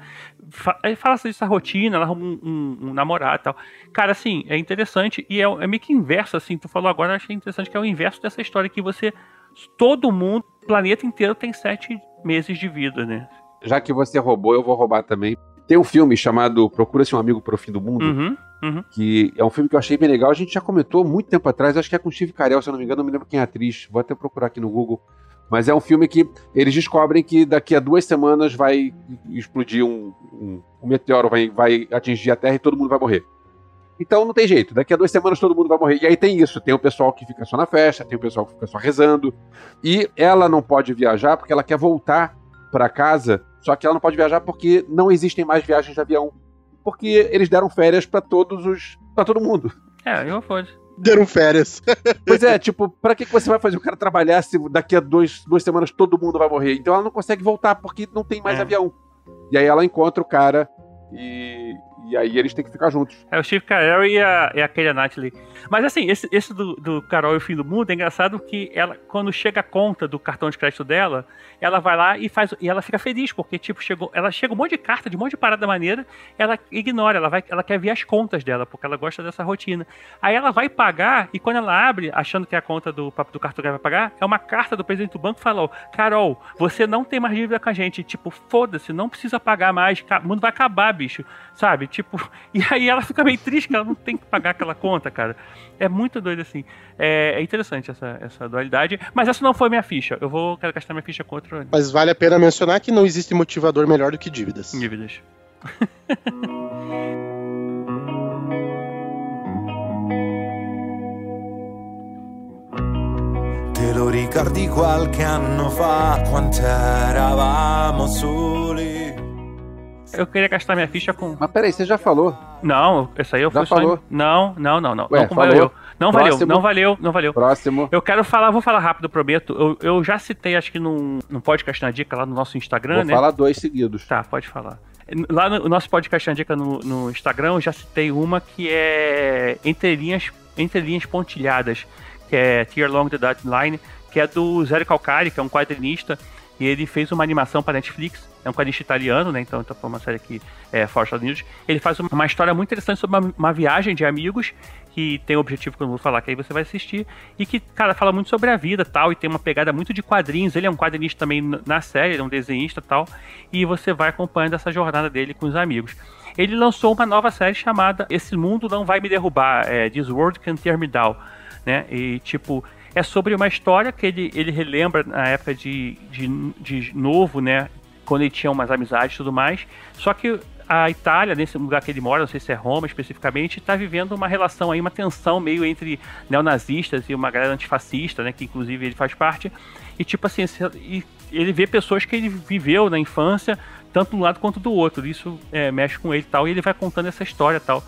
Aí fala dessa rotina, ela arruma um, um- um namorado e tal. Cara, assim, é interessante e é, é meio que inverso, assim. Tu falou agora, eu achei interessante que é o inverso dessa história que você. Todo mundo, o planeta inteiro tem sete meses de vida, né? Já que você roubou, eu vou roubar também. Tem um filme chamado Procura-se um Amigo pro Fim do Mundo, Uhum, uhum. que é um filme que eu achei bem legal. A gente já comentou muito tempo atrás, acho que é com Steve Carell, se eu não me engano, não me lembro quem é atriz. Vou até procurar aqui no Google. Mas é um filme que eles descobrem que daqui a duas semanas vai explodir um, um, um meteoro, vai, vai atingir a Terra e todo mundo vai morrer. Então não tem jeito, daqui a duas semanas todo mundo vai morrer. E aí tem isso: tem o pessoal que fica só na festa, tem o pessoal que fica só rezando. E ela não pode viajar porque ela quer voltar para casa, só que ela não pode viajar porque não existem mais viagens de avião. Porque eles deram férias para todos os. para todo mundo. É, eu foda. Deram férias. Pois é, tipo, pra que que você vai fazer o cara trabalhar se daqui a dois, duas semanas todo mundo vai morrer? Então ela não consegue voltar porque não tem mais É. avião. E aí ela encontra o cara e, E aí eles têm que ficar juntos. É o Steve Carell e a, e a Keira Knightley. Mas assim, esse, esse do, do Carol e o Fim do Mundo é engraçado que ela, quando chega a conta do cartão de crédito dela, ela vai lá e faz. E ela fica feliz, porque, tipo, chegou. Ela chega um monte de carta, de um monte de parada maneira, ela ignora, ela vai, ela quer ver as contas dela, porque ela gosta dessa rotina. Aí ela vai pagar, e quando ela abre, achando que é a conta do, do ela vai pagar, é uma carta do presidente do banco falou: Carol, você não tem mais dívida com a gente. Tipo, foda-se, não precisa pagar mais, o mundo vai acabar, bicho. Sabe? Tipo, e aí ela fica meio triste que ela não tem que pagar aquela conta, cara. É muito doido assim. É, é interessante essa, essa dualidade. Mas essa não foi minha ficha. Eu vou quero gastar minha ficha com outro Mas vale a pena mencionar que não existe motivador melhor do que dívidas. dívidas. Te lo ricordi qualche anno fa quanto eravamo soli? Eu queria gastar minha ficha com. Mas peraí, você já falou. Não, essa aí eu Já fui só falou. Não, não, não, não. Ué, não valeu. Não valeu, Próximo. não valeu, não valeu. Próximo. Eu quero falar, vou falar rápido, prometo. Eu, eu já citei, acho que num, num podcast na dica lá no nosso Instagram, Vou né? falar dois seguidos. Tá, pode falar. Lá no nosso podcast na dica no, no Instagram, eu já citei uma que é Entre Linhas, Entre Linhas Pontilhadas, que é Tear Along the Dotted Line, que é do Zé Calcari, que é um quadrinista, e ele fez uma animação para Netflix. É um quadrinista italiano, né? Então, então foi uma série que é Estados Unidos. Ele faz uma, história muito interessante sobre uma, uma viagem de amigos que tem o objetivo que eu não vou falar, que aí você vai assistir, e que, cara, fala muito sobre a vida tal, e tem uma pegada muito de quadrinhos. Ele é um quadrinista também na série, ele é um desenhista tal, e você vai acompanhando essa jornada dele com os amigos. Ele lançou uma nova série chamada Esse Mundo Não Vai Me Derrubar, é, This World Can Tear Me Down, né? E, tipo, é sobre uma história que ele, ele relembra na época de, de, de novo, né? Quando ele tinha umas amizades e tudo mais. Só que a Itália, nesse lugar que ele mora, não sei se é Roma especificamente, está vivendo uma relação aí, uma tensão meio entre neonazistas e uma galera antifascista, né? Que inclusive ele faz parte. E tipo assim, ele vê pessoas que ele viveu na infância, tanto de um lado quanto do outro. Isso é, mexe com ele e tal, e ele vai contando essa história tal.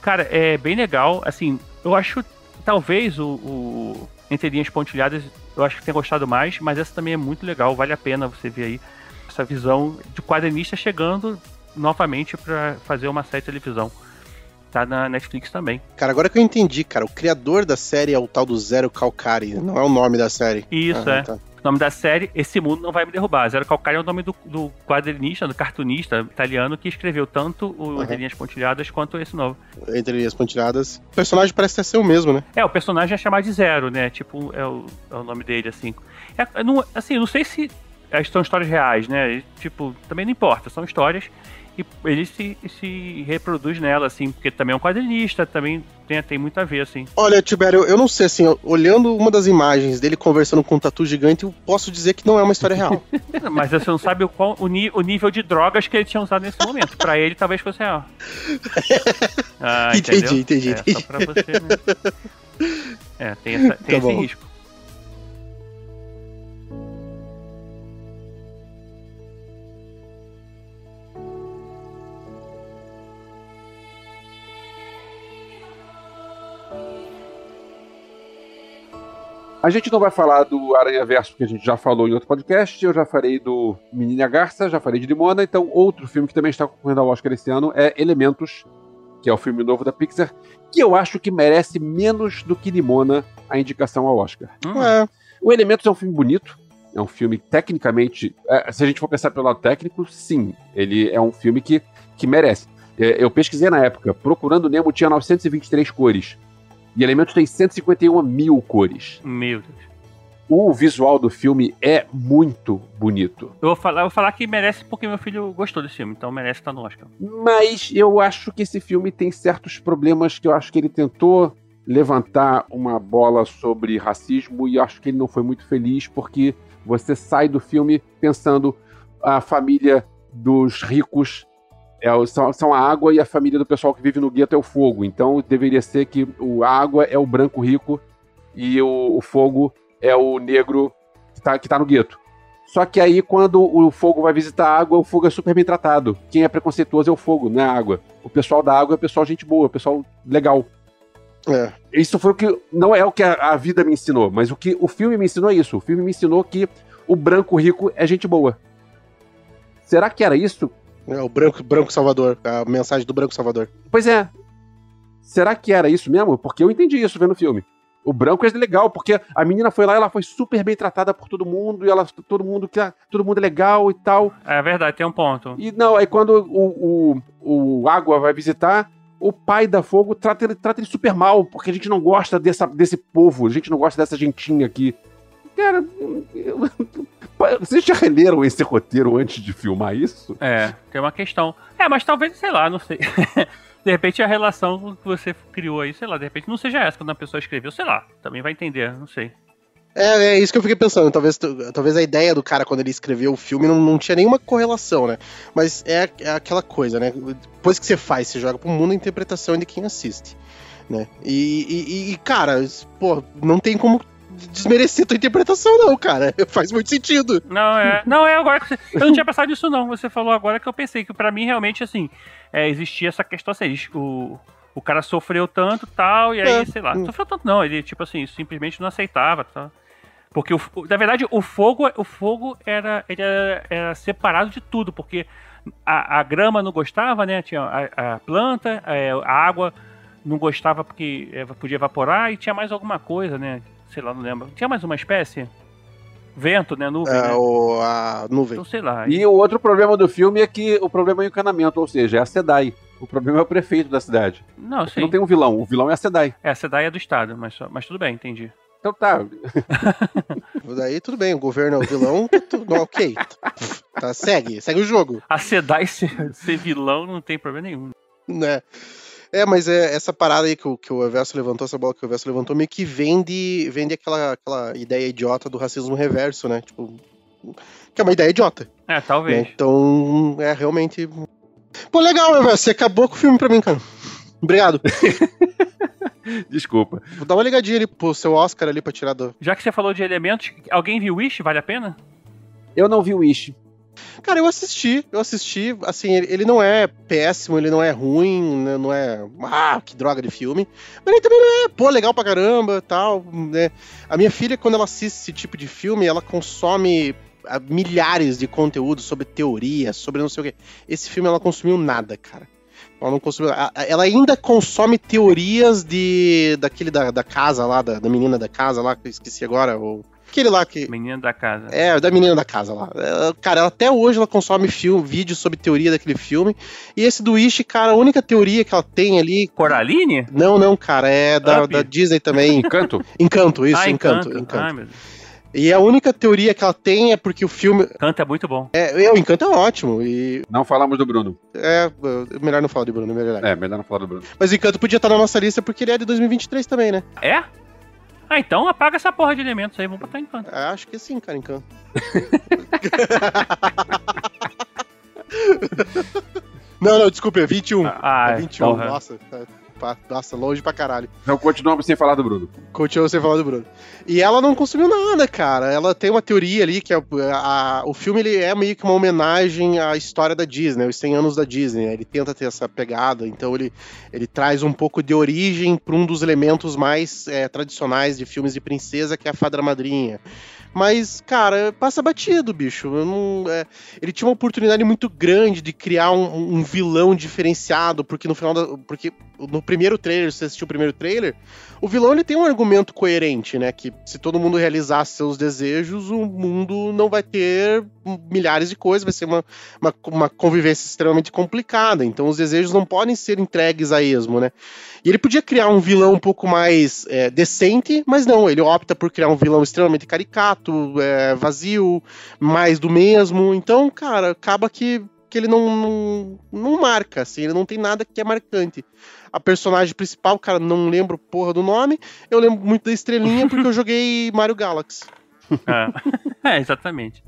Cara, é bem legal. Assim, eu acho talvez o, o Entre Linhas Pontilhadas, eu acho que tenha gostado mais, mas essa também é muito legal, vale a pena você ver aí essa visão de quadrinista chegando novamente pra fazer uma série de televisão. Tá na Netflix também. Cara, agora que eu entendi, cara, o criador da série é o tal do Zero Calcari, não é o nome da série. Isso, Ah, é. tá. O nome da série, Esse Mundo Não Vai Me Derrubar. Zero Calcari é o nome do, do quadrinista, do cartunista italiano que escreveu tanto o Uhum. Entre Linhas Pontilhadas quanto esse novo. Entre as pontilhadas. O personagem parece ser o mesmo, né? É, o personagem é chamado de Zero, né? Tipo, é o, é o nome dele, assim. É, não, assim, não sei se é, são histórias reais, né? Tipo, também não importa, são histórias e ele se, se reproduz nela, assim, porque também é um quadrinista, também tem, tem muito a ver, assim. Olha, Tibério, eu não sei, assim, olhando uma das imagens dele conversando com um tatu gigante, eu posso dizer que não é uma história real. Mas você não sabe o, qual, o, o nível de drogas que ele tinha usado nesse momento. Pra ele, talvez fosse real. Ah, Entendi, entendeu? entendi, É, entendi. só pra você, né? É, tem, essa- tem Tá esse bom. risco. A gente não vai falar do Aranha Verso, que a gente já falou em outro podcast. Eu já falei do Menina Garça, já falei de Limona. Então, outro filme que também está concorrendo ao Oscar esse ano é Elementos, que é o filme novo da Pixar, que eu acho que merece menos do que Limona a indicação ao Oscar. Hum, é, O Elementos é um filme bonito. É um filme tecnicamente. é, se a gente for pensar pelo lado técnico, sim. Ele é um filme que, que merece. É, eu pesquisei na época. Procurando Nemo tinha 923 cores. E Elementos tem 151 mil cores. Meu Deus. O visual do filme é muito bonito. Eu vou, falar, eu vou falar que merece porque meu filho gostou desse filme, então merece estar no Oscar. Mas eu acho que esse filme tem certos problemas que eu acho que ele tentou levantar uma bola sobre racismo e acho que ele não foi muito feliz porque você sai do filme pensando a família dos ricos é, são, são a água e a família do pessoal que vive no gueto é o fogo. Então deveria ser que o, a água é o branco rico e o, o fogo é o negro que tá, que tá no gueto. Só que aí, quando o fogo vai visitar a água, o fogo é super bem tratado. Quem é preconceituoso é o fogo, não é a água. O pessoal da água é o pessoal gente boa, o pessoal legal. é. Isso foi o que. Não é o que a, a vida me ensinou, mas o que o filme me ensinou é isso. O filme me ensinou que o branco rico é gente boa. Será que era isso É o branco, branco Salvador, a mensagem do branco Salvador. Pois é. Será que era isso mesmo? Porque eu entendi isso vendo o filme. O branco é legal, porque a menina foi lá, ela foi super bem tratada por todo mundo, e ela, todo mundo que todo mundo é legal e tal. É verdade, tem um ponto. E não, aí quando o, o, o Água vai visitar, o pai da Fogo trata ele, trata ele super mal, porque a gente não gosta dessa, desse povo, a gente não gosta dessa gentinha aqui. Cara, vocês já releram esse roteiro antes de filmar isso? É, tem uma questão. É, mas talvez, sei lá, não sei. de repente a relação que você criou aí, sei lá, de repente não seja essa quando a pessoa escreveu, sei lá, também vai entender, não sei. É, é isso que eu fiquei pensando. Talvez, talvez a ideia do cara quando ele escreveu o filme não, não tinha nenhuma correlação, né? Mas é, é aquela coisa, né? Depois que você faz, você joga pro mundo a interpretação de quem assiste, né? E, e- e, cara, pô, não tem como desmerecer tua interpretação, não, cara. Faz muito sentido. Não, é. Não, é agora que você. Eu não tinha pensado nisso, não. Você falou agora que eu pensei que pra mim realmente, assim, é, existia essa questão assim, o, o cara sofreu tanto tal, e aí, É. sei lá, não sofreu tanto, não. Ele, tipo assim, simplesmente não aceitava, tá? Porque, o, na verdade, o fogo, o fogo era, ele era, era separado de tudo, porque a, a grama não gostava, né? Tinha a, a planta, é, a água não gostava porque é, podia evaporar, e tinha mais alguma coisa, né? Sei lá, não lembro. Tinha mais uma espécie? Vento, né? Nuvem, É, né? o, a nuvem. Então, sei lá. E o outro problema do filme é que o problema é o encanamento, ou seja, é a SEDAI. O problema é o prefeito da cidade. Não, sim. Não tem um vilão, o vilão é a SEDAI. É, a SEDAI é do Estado, mas, mas tudo bem, entendi. Então tá, Daí tudo bem, o governo é o vilão, tudo, ok. Tá, segue, segue o jogo. A SEDAI ser, ser vilão não tem problema nenhum. né? É, mas é essa parada aí que o, que o Everso levantou, essa bola que o Everso levantou, meio que vende, vende aquela, aquela ideia idiota do racismo reverso, né? Tipo, que é uma ideia idiota. É, né? talvez. Então, é realmente. Pô, legal, Everso, você acabou com o filme pra mim, cara. Obrigado. desculpa. Vou dar uma ligadinha ali pro seu Oscar ali pra tirar do. Já que você falou de elementos, alguém viu Wish? Vale a pena? Eu não vi o Wish. Cara, eu assisti, eu assisti, assim, ele, ele não é péssimo, ele não é ruim, né, não é, ah, que droga de filme, mas ele também não é, pô, legal pra caramba, tal, né. A minha filha, quando ela assiste esse tipo de filme, ela consome ah, milhares de conteúdos sobre teoria, sobre não sei o quê. Esse filme ela consumiu nada, cara. Ela não consumiu. Ela ainda consome teorias de. daquele da, da casa lá, da, da menina da casa lá, que eu esqueci agora. O, aquele lá que. Menino da casa. É, da menina da casa lá. É, Cara, ela- até hoje ela consome filme, vídeos sobre teoria daquele filme. E esse do Ishi, cara, a única teoria que ela tem ali. Coraline? Não, não, cara, é da, da Disney também. Encanto? Encanto, isso, ah, encanto, Encanto. encanto. Ai, meu Deus. E a única teoria que ela tem é porque o filme. Encanto é muito bom. É, é, o Encanto é ótimo. E Não falamos do Bruno. é. Melhor não falar de Bruno, é melhor. É, melhor não falar do Bruno. Mas o Encanto podia estar na nossa lista porque ele é de 2023 também, né? É? Ah, então apaga essa porra de elementos aí, vamos botar Encanto. É, acho que sim, cara, Encanto. não, não, desculpa, é 21. Ah, é 21, porra. nossa. Nossa, longe pra caralho. Então continuamos sem falar do Bruno. Continua sem falar do Bruno. E ela não consumiu nada, cara. Ela tem uma teoria ali que é, a- o filme ele é meio que uma homenagem à história da Disney, os 100 anos da Disney. Ele tenta ter essa pegada, então ele, ele traz um pouco de origem para um dos elementos mais é, tradicionais de filmes de princesa, que é a fada madrinha. Mas, cara, passa batido, bicho. Não- é, ele tinha uma oportunidade muito grande de criar um, um vilão diferenciado, porque no final da, porque no primeiro trailer, você assistiu o primeiro trailer, o vilão ele tem um argumento coerente, né? Que se todo mundo realizasse seus desejos, o mundo não vai ter milhares de coisas, vai ser uma, uma, uma convivência extremamente complicada. Então os desejos não podem ser entregues a esmo, né? E ele podia criar um vilão um pouco mais é, decente, mas não, ele opta por criar um vilão extremamente caricato, é, vazio, mais do mesmo. Então, cara, acaba que, que ele não, não, não marca, assim, ele não tem nada que é marcante. A personagem principal, cara, não lembro porra do nome, eu lembro muito da estrelinha porque eu joguei Mario Galaxy. É. é, exatamente.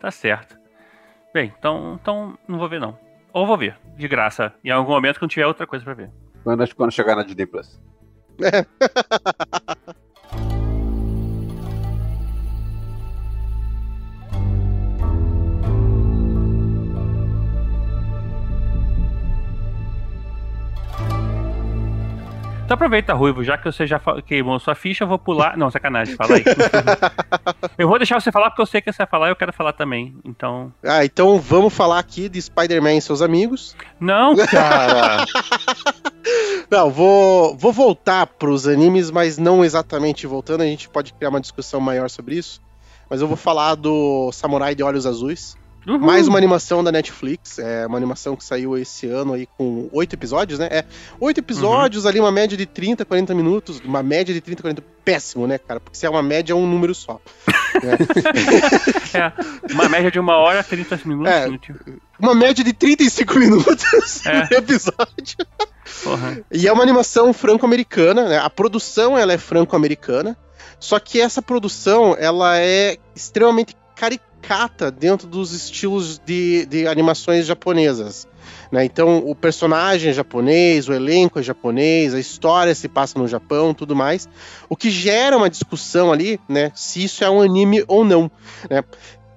Tá certo. Bem, então, então não vou ver não. Ou vou ver, de graça, em algum momento que não tiver outra coisa pra ver. Quando, quando chegar na Disney Plus. Então aproveita, Ruivo, já que você já queimou sua ficha, eu vou pular. Não, sacanagem, fala aí. eu vou deixar você falar porque eu sei que você vai falar e eu quero falar também. Então. Ah, então vamos falar aqui de Spider-Man e seus amigos. Não, cara. Não, vou, vou voltar pros animes, mas não exatamente voltando. A gente pode criar uma discussão maior sobre isso. Mas eu vou falar do Samurai de Olhos Azuis. Uhum. Mais uma animação da Netflix. É uma animação que saiu esse ano aí com oito episódios, né? É, oito episódios ali, uma média de 30, 40 minutos. Uma média de 30, 40. Péssimo, né, cara? Porque se é uma média, é um número só. É, uma média de uma hora, 30 minutos. É. né? Uma média de 35 minutos É. no episódio. E é uma animação franco-americana, né? A produção ela é franco-americana, só que essa produção ela é extremamente caricata dentro dos estilos de, de animações japonesas. Né? Então o personagem é japonês, o elenco é japonês, a história se passa no Japão, tudo mais, o que gera uma discussão ali, né? Se isso é um anime ou não. Né?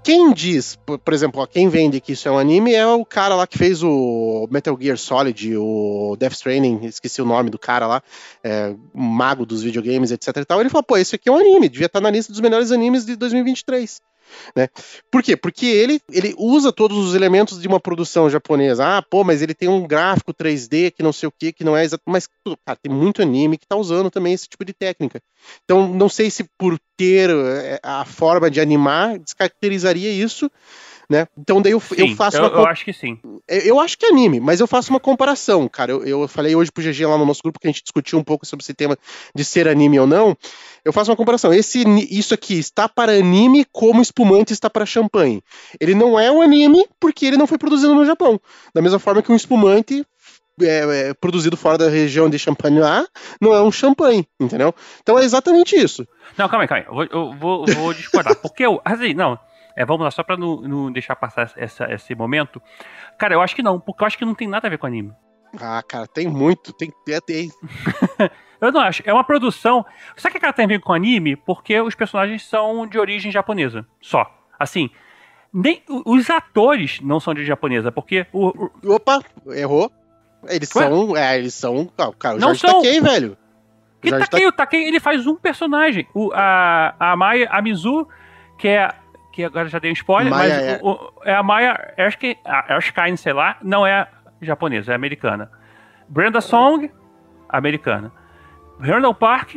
Quem diz, por, exemplo, ó, quem vende que isso é um anime é o cara lá que fez o Metal Gear Solid, o Death Stranding, esqueci o nome do cara lá, é, mago dos videogames, etc e tal. Ele falou, pô, esse aqui é um anime, devia estar na lista dos melhores animes de 2023. Né? Por quê? Porque ele, ele usa todos os elementos de uma produção japonesa. Ah, pô, mas ele tem um gráfico 3D que não sei o que, que não é exato. Mas, cara, tem muito anime que tá usando também esse tipo de técnica. Então, não sei se por ter é, a forma de animar descaracterizaria isso, né? Então, daí eu, eu Sim, faço eu, uma. eu acho que sim. Eu eu acho que é anime, mas eu faço uma comparação, cara. Eu, eu falei hoje pro GG lá no nosso grupo que a gente discutiu um pouco sobre esse tema de ser anime ou não. Eu faço uma comparação. Esse, isso aqui está para anime como espumante está para champanhe. Ele não é um anime porque ele não foi produzido no Japão. Da mesma forma que um espumante é, é, produzido fora da região de Champagne lá não é um champanhe, entendeu? Então é exatamente isso. Não, calma aí, calma aí. Eu vou, eu vou, eu vou discordar. Porque eu. Assim, não. É, vamos lá, só pra não, não deixar passar essa, esse momento. Cara, eu acho que não, porque eu acho que não tem nada a ver com anime. Ah, cara, tem muito. Tem, tem, Eu não acho. É uma produção. Sabe que ela tem a ver com anime? Porque os personagens são de origem japonesa. Só. Assim. Nem, os atores não são de japonesa, porque o, o- Opa, errou. Eles Ué? são. É, eles são. ah, Cara, o Não Jorge são. Takei, velho. Que Takei, o Takei, ele faz um personagem. O, a, a Maya, a Mizu, que é. Que agora já dei um spoiler, mas é- o- o- é a Maya Erskine, Erskine, sei lá, não é japonesa, é americana. Brenda Song, americana. Randall Park,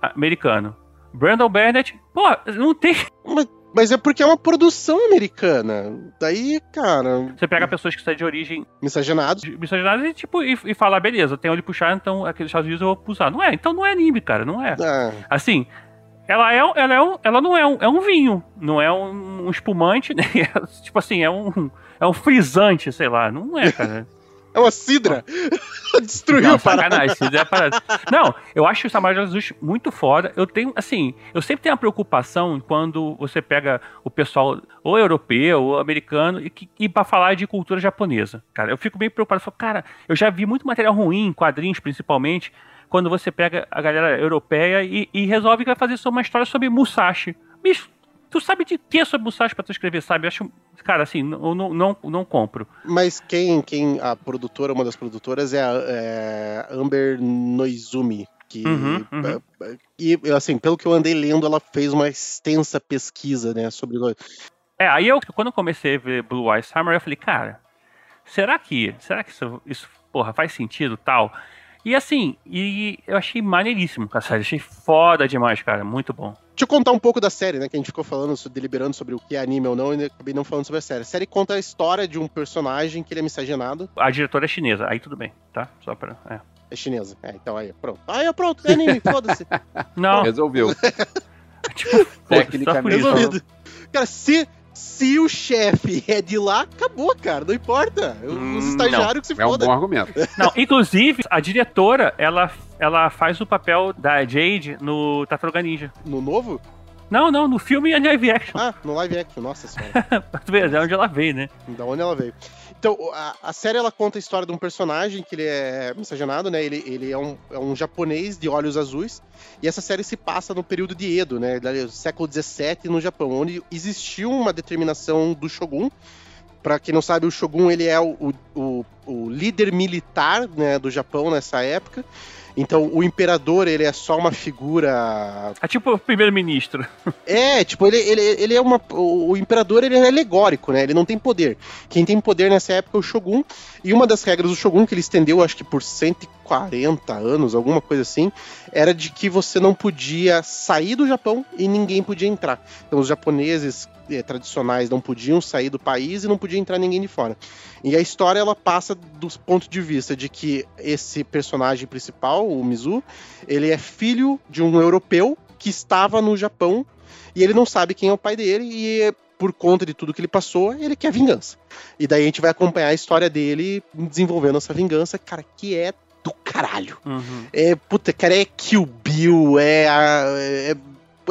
americano. Brandon Bennett, pô, não tem. Mas, mas é porque é uma produção americana. Daí, cara, Você pega pessoas que são de origem miscigenados. miscigenada e, tipo, e, e fala, beleza, tem onde puxar, então aqueles Estados Unidos eu vou usar. Não é, então não é anime, cara, não é. Ah, Assim, ela é, ela é um, ela não é um, é um vinho, não é um, um espumante, né? É, tipo assim, é um, é um frisante, sei lá, não é, cara. é uma cidra. Destruiu Não, sacanagem, isso é parada. Não, eu acho o de Jesus muito foda. Eu tenho, assim, eu sempre tenho a preocupação quando você pega o pessoal ou europeu ou americano e, que- e para falar de cultura japonesa. Cara, eu fico bem preocupado. Eu falo, cara, eu já vi muito material ruim, em quadrinhos principalmente, quando você pega a galera europeia e, e resolve que vai fazer só uma história sobre Musashi. Bicho, tu sabe de que sobre Musashi pra tu escrever, sabe? Eu acho, cara, assim, eu não, não, não compro. Mas quem, quem a produtora, uma das produtoras é a é Amber Noizumi. Que, Uhum, uhum. E, assim, pelo que eu andei lendo, ela fez uma extensa pesquisa, né, sobre... É, aí eu, quando eu comecei a ver Blue Eye Summer, eu falei, cara, será que, será que isso, isso porra, faz sentido tal? E assim, e eu achei maneiríssimo, cara, sério, achei foda demais, cara, muito bom. Deixa eu contar um pouco da série, né? Que a gente ficou falando, deliberando sobre o que é anime ou não, e acabei não falando sobre a série. A série conta a história de um personagem que ele é miscigenado. A diretora é chinesa, aí tudo bem, tá? Só pra. É. É chinesa. É, então aí, pronto. Aí, pronto, é anime, foda-se. Não, Resolveu. tipo, pô, Tecnicamente. Resolvido. Cara, se, se o chefe é de lá, acabou, cara. Não importa. Os Hum, estagiários que se É um fodam. bom argumento. Não, inclusive, a diretora, ela, ela faz o papel da Jade no Tartaruga Ninja. No novo? Não, não, no filme é live action. Ah, no live action. Nossa senhora. Pra tu ver, é onde ela veio, né? da onde ela veio. Então, a, a série ela conta a história de um personagem que ele é miscigenado, né? Ele, ele é, um, é um japonês de olhos azuis. E essa série se passa no período de Edo, né? Século XVII no Japão, onde existiu uma determinação do Shogun. Pra quem não sabe, o Shogun ele é o- o o líder militar né, do Japão nessa época. Então, o imperador, ele é só uma figura É tipo o primeiro-ministro. é, tipo, ele, ele, ele é uma. O, imperador ele é alegórico, né? Ele não tem poder. Quem tem poder nessa época é o Shogun. E uma das regras do Shogun, que ele estendeu, acho que por 140 anos, alguma coisa assim, era de que você não podia sair do Japão e ninguém podia entrar. Então os japoneses eh, tradicionais não podiam sair do país e não podia entrar ninguém de fora. E a história ela passa do ponto de vista de que esse personagem principal, o Mizu, ele é filho de um europeu que estava no Japão e ele não sabe quem é o pai dele e por conta de tudo que ele passou, ele quer vingança. E daí a gente vai acompanhar a história dele desenvolvendo essa vingança, cara, que é do caralho. Uhum. É, puta, cara, é Kill Bill, é, é,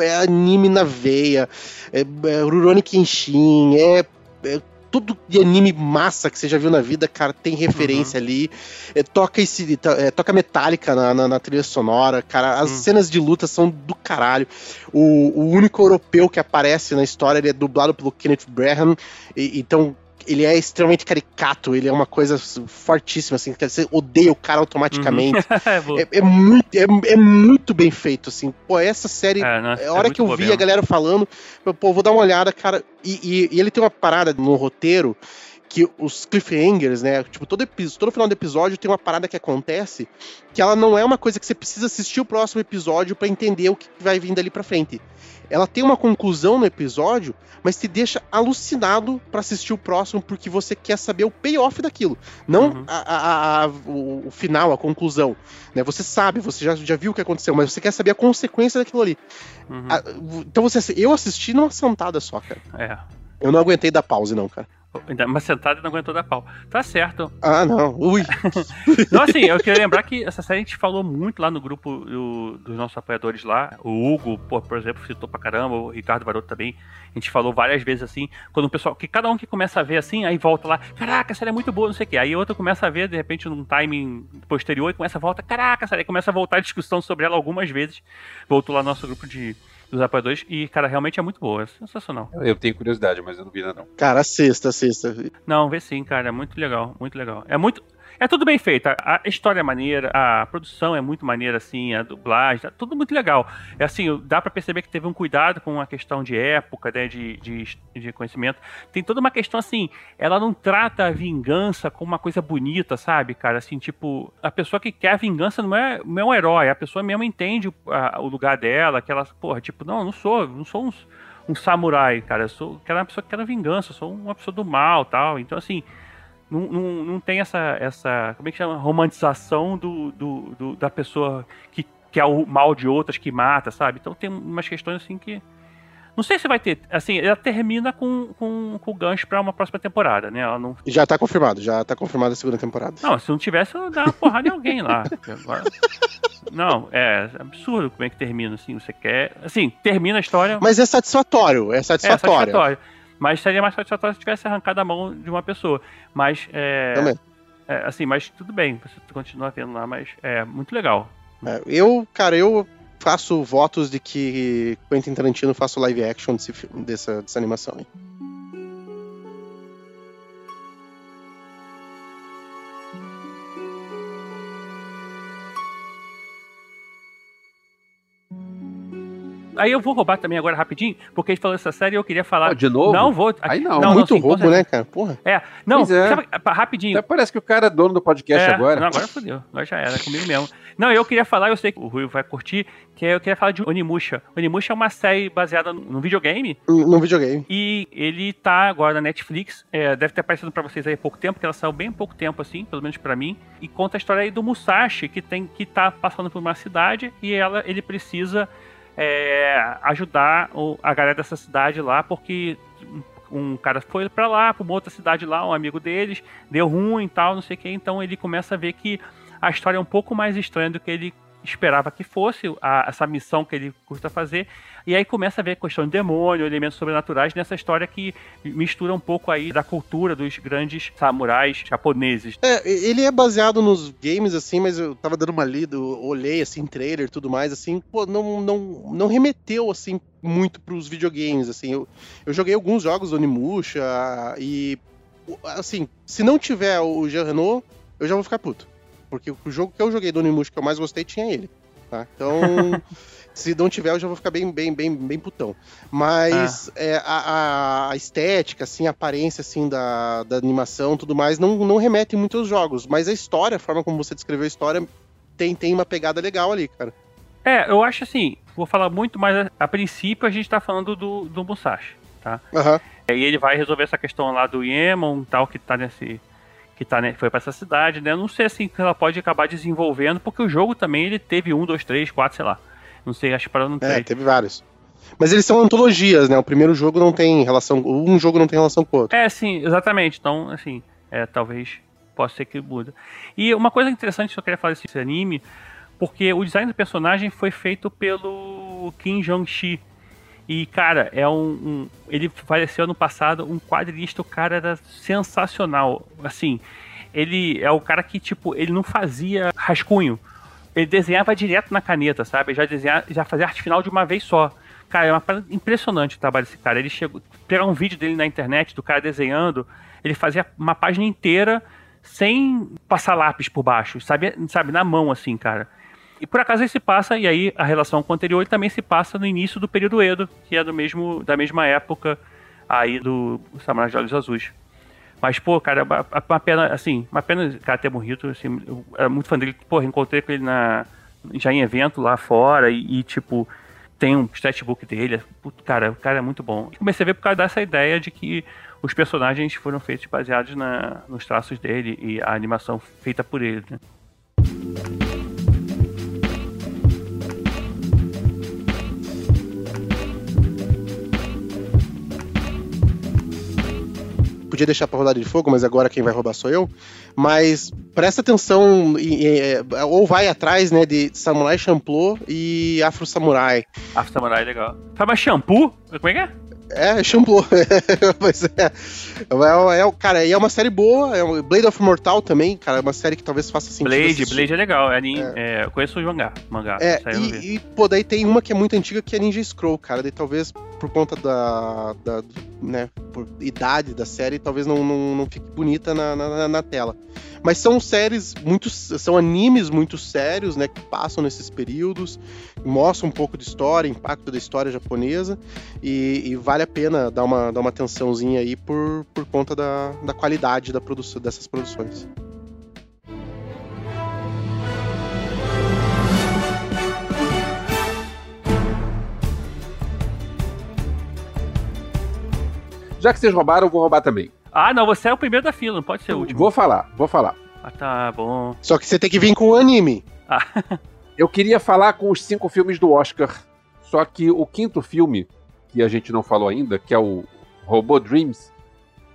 é anime na veia, é, é Rurouni Kenshin, é, é tudo de anime massa que você já viu na vida, cara, tem referência ali. É, toca esse, é, toca metálica na, na, na trilha sonora, cara. As Hum. cenas de luta são do caralho. O, o único europeu que aparece na história ele é dublado pelo Kenneth Braham, e- então ele é extremamente caricato, ele é uma coisa fortíssima, assim, que você odeia o cara automaticamente. É, vou- É, é muito, é, é muito bem feito, assim. Pô, essa série. É, né? É É a hora que eu vi mesmo. a galera falando, eu, pô, vou dar uma olhada, cara. E, e- e ele tem uma parada no roteiro que os cliffhangers, né? Tipo, todo, epi- todo final do episódio tem uma parada que acontece que ela não é uma coisa que você precisa assistir o próximo episódio pra entender o que vai vir dali pra frente. Ela tem uma conclusão no episódio, mas te deixa alucinado pra assistir o próximo porque você quer saber o payoff daquilo, não Uhum. a- a- a- o, o final, a conclusão. Né? Você sabe, você já, já viu o que aconteceu, mas você quer saber a consequência daquilo ali. Uhum. Então você, eu assisti numa sentada só, cara. É. Eu não aguentei dar pause, não, cara. Ainda Uma sentada e não aguentou dar pau. Tá certo. Ah, não. Ui. Não, assim, eu queria lembrar que essa série a gente falou muito lá no grupo do- dos nossos apoiadores lá. O Hugo, pô, por exemplo, citou pra caramba, o Ricardo Varoto também. A gente falou várias vezes assim, quando o pessoal, que cada um que começa a ver assim, aí volta lá, caraca, a série é muito boa, não sei o quê. Aí outro começa a ver, de repente, num timing posterior, e começa a volta, caraca, a série começa a voltar a discussão sobre ela algumas vezes. Voltou lá no nosso grupo de, dos apoiadores, e, cara, realmente é muito boa, é sensacional. Eu tenho curiosidade, mas eu não vi ainda não. Cara, assista, assista. Não, vê sim, cara. É muito legal, muito legal. É muito. É tudo bem feito. A, história é maneira, a produção é muito maneira, assim, a dublagem, tá tudo muito legal. É assim, dá pra perceber que teve um cuidado com a questão de época, né, de, de, de conhecimento. Tem toda uma questão assim, ela não trata a vingança como uma coisa bonita, sabe, cara? Assim, tipo, a pessoa que quer a vingança não é, não é um herói, a pessoa mesmo entende o, a- o lugar dela, que ela, porra, tipo, não, não sou, não sou um, samurai, cara. Eu sou uma pessoa que quer vingança, eu sou uma pessoa do mal tal. Então, assim, não, não, não tem essa, essa. Como é que chama? Romantização do, do, do- da pessoa que quer o mal de outras, que mata, sabe? Então tem umas questões assim que. Não sei se vai ter. Assim, ela termina com, com, com o gancho pra uma próxima temporada, né? Ela não. Já tá confirmado, já tá confirmada a segunda temporada. Não, se não tivesse, eu dava uma porrada em alguém lá. Agora... Não, é absurdo como é que termina, assim. Você quer. Assim, termina a história. Mas é satisfatório, é É, satisfatório. Mas seria mais satisfatório se tivesse arrancado a mão de uma pessoa. Mas, é, Também. é, assim, mas tudo bem, você continua vendo lá, mas é muito legal. É, eu, cara, eu faço votos de que Quentin Tarantino faça o live action desse, dessa, dessa animação. hein? Aí eu vou roubar também agora rapidinho, porque a gente falou dessa série e eu queria falar. Ó, de novo? Não vou. Aí não. Muito sim, com roubo, né, cara? Porra. É, não, é. sabe, rapidinho. Até parece que o cara é dono do podcast É, agora. Não, agora fodeu. Agora já era, comigo mesmo. Não, eu queria falar, eu sei que o Rui vai curtir, que eu queria falar de Onimusha. Onimusha é uma série baseada num videogame No videogame. e ele tá agora na Netflix. É, deve ter aparecido pra vocês aí há pouco tempo, porque ela saiu bem pouco tempo, assim, pelo menos pra mim. E conta a história aí do Musashi, que, tem, que tá passando por uma cidade e ela, ele precisa é, ajudar o- a galera dessa cidade lá, porque um cara foi pra lá, pra uma outra cidade lá, um amigo deles, deu ruim e tal, não sei o que. Então ele começa a ver que a história é um pouco mais estranha do que ele esperava que fosse, a- essa missão que ele custa fazer. E aí começa a ver a questão de demônio, elementos sobrenaturais nessa história que mistura um pouco aí da cultura dos grandes samurais japoneses. É, ele é baseado nos games, assim, mas eu tava dando uma lida, olhei, assim, trailer e tudo mais, assim, pô, não, não, não remeteu, assim, muito pros videogames, assim. Eu, eu joguei alguns jogos do Onimusha e assim, se não tiver o Jean Renault, eu já vou ficar puto. Porque o jogo que eu joguei do Onimusha que eu mais gostei tinha ele. Tá? Então, se não tiver, eu já vou ficar bem, bem, bem, bem putão. Mas é, a, a- estética, assim, a aparência assim, da, da animação tudo mais, não, não remete muito aos jogos. Mas a história, a forma como você descreveu a história, tem, tem uma pegada legal ali, cara. É, eu acho assim, vou falar muito, mas a, a princípio a gente tá falando do, do Musashi, tá? Aham. E ele vai resolver essa questão lá do Yemon tal, que tá nesse. Que tá, né, foi pra essa cidade, né? Eu não sei assim que ela pode acabar desenvolvendo, porque o jogo também ele teve um, dois, três, quatro, sei lá. Não sei, acho que parou no É, três. teve vários. Mas eles são antologias, né? O primeiro jogo não tem relação. Um jogo não tem relação com o outro. É, sim, exatamente. Então, assim, é, talvez possa ser que muda. E uma coisa interessante que eu queria falar desse anime, porque o design do personagem foi feito pelo Kim Jong-chi. E, cara, é um, um- Ele faleceu ano passado, um quadrinista, o cara era sensacional. Assim, ele é o cara que, tipo, ele não fazia rascunho. Ele desenhava direto na caneta, sabe? Já, desenha, já fazia arte final de uma vez só. Cara, é uma impressionante o trabalho desse cara. Ele chegou. Pegar um vídeo dele na internet, do cara desenhando, ele fazia uma página inteira sem passar lápis por baixo, sabe? Sabe, na mão, assim, cara. E por acaso ele se passa, e aí a relação com o anterior ele também se passa no início do período Edo, que é do mesmo, da mesma época aí do Samurai de Olhos Azuis. Mas, pô, cara, uma, pena, assim, uma pena o cara ter morrido, assim, eu era muito fã dele, pô, encontrei com ele na, já em evento lá fora e, e, tipo, tem um sketchbook dele, puto, cara, o cara é muito bom. Comecei a ver por causa dessa ideia de que os personagens foram feitos baseados na, nos traços dele e a animação feita por ele, né? Podia deixar pra rodada de fogo, mas agora quem vai roubar sou eu. Mas presta atenção, e- e- é, ou vai atrás, né, de Samurai Champloo e Afro Samurai. Afro Samurai legal. Mais shampoo? Como é que é? É, Champloo. Mas é, é, é, cara, e é uma série boa. É um Blade of Mortal também, cara. É uma série que talvez faça sentido. Blade, assistir. Blade é legal. É, anime, é, eu conheço o mangá. mangá É, e, e, pô, daí tem uma que é muito antiga que é Ninja Scroll, cara. Daí talvez por conta da. da né, por idade da série, talvez não, não, não fique bonita na, na, na tela. Mas são séries muito. São animes muito sérios, né? Que passam nesses períodos, mostram um pouco de história, impacto da história japonesa. E, e vale a pena dar uma, dar uma atençãozinha aí por, por conta da, da qualidade da produção, dessas produções. Já que vocês roubaram, eu vou roubar também. Ah, não, você é o primeiro da fila, não pode ser o último. Vou falar, vou falar. Ah, tá bom. Só que você tem que vir com o anime. Eu queria falar com os cinco filmes do Oscar, só que o quinto filme, que a gente não falou ainda, que é o Robô Dreams,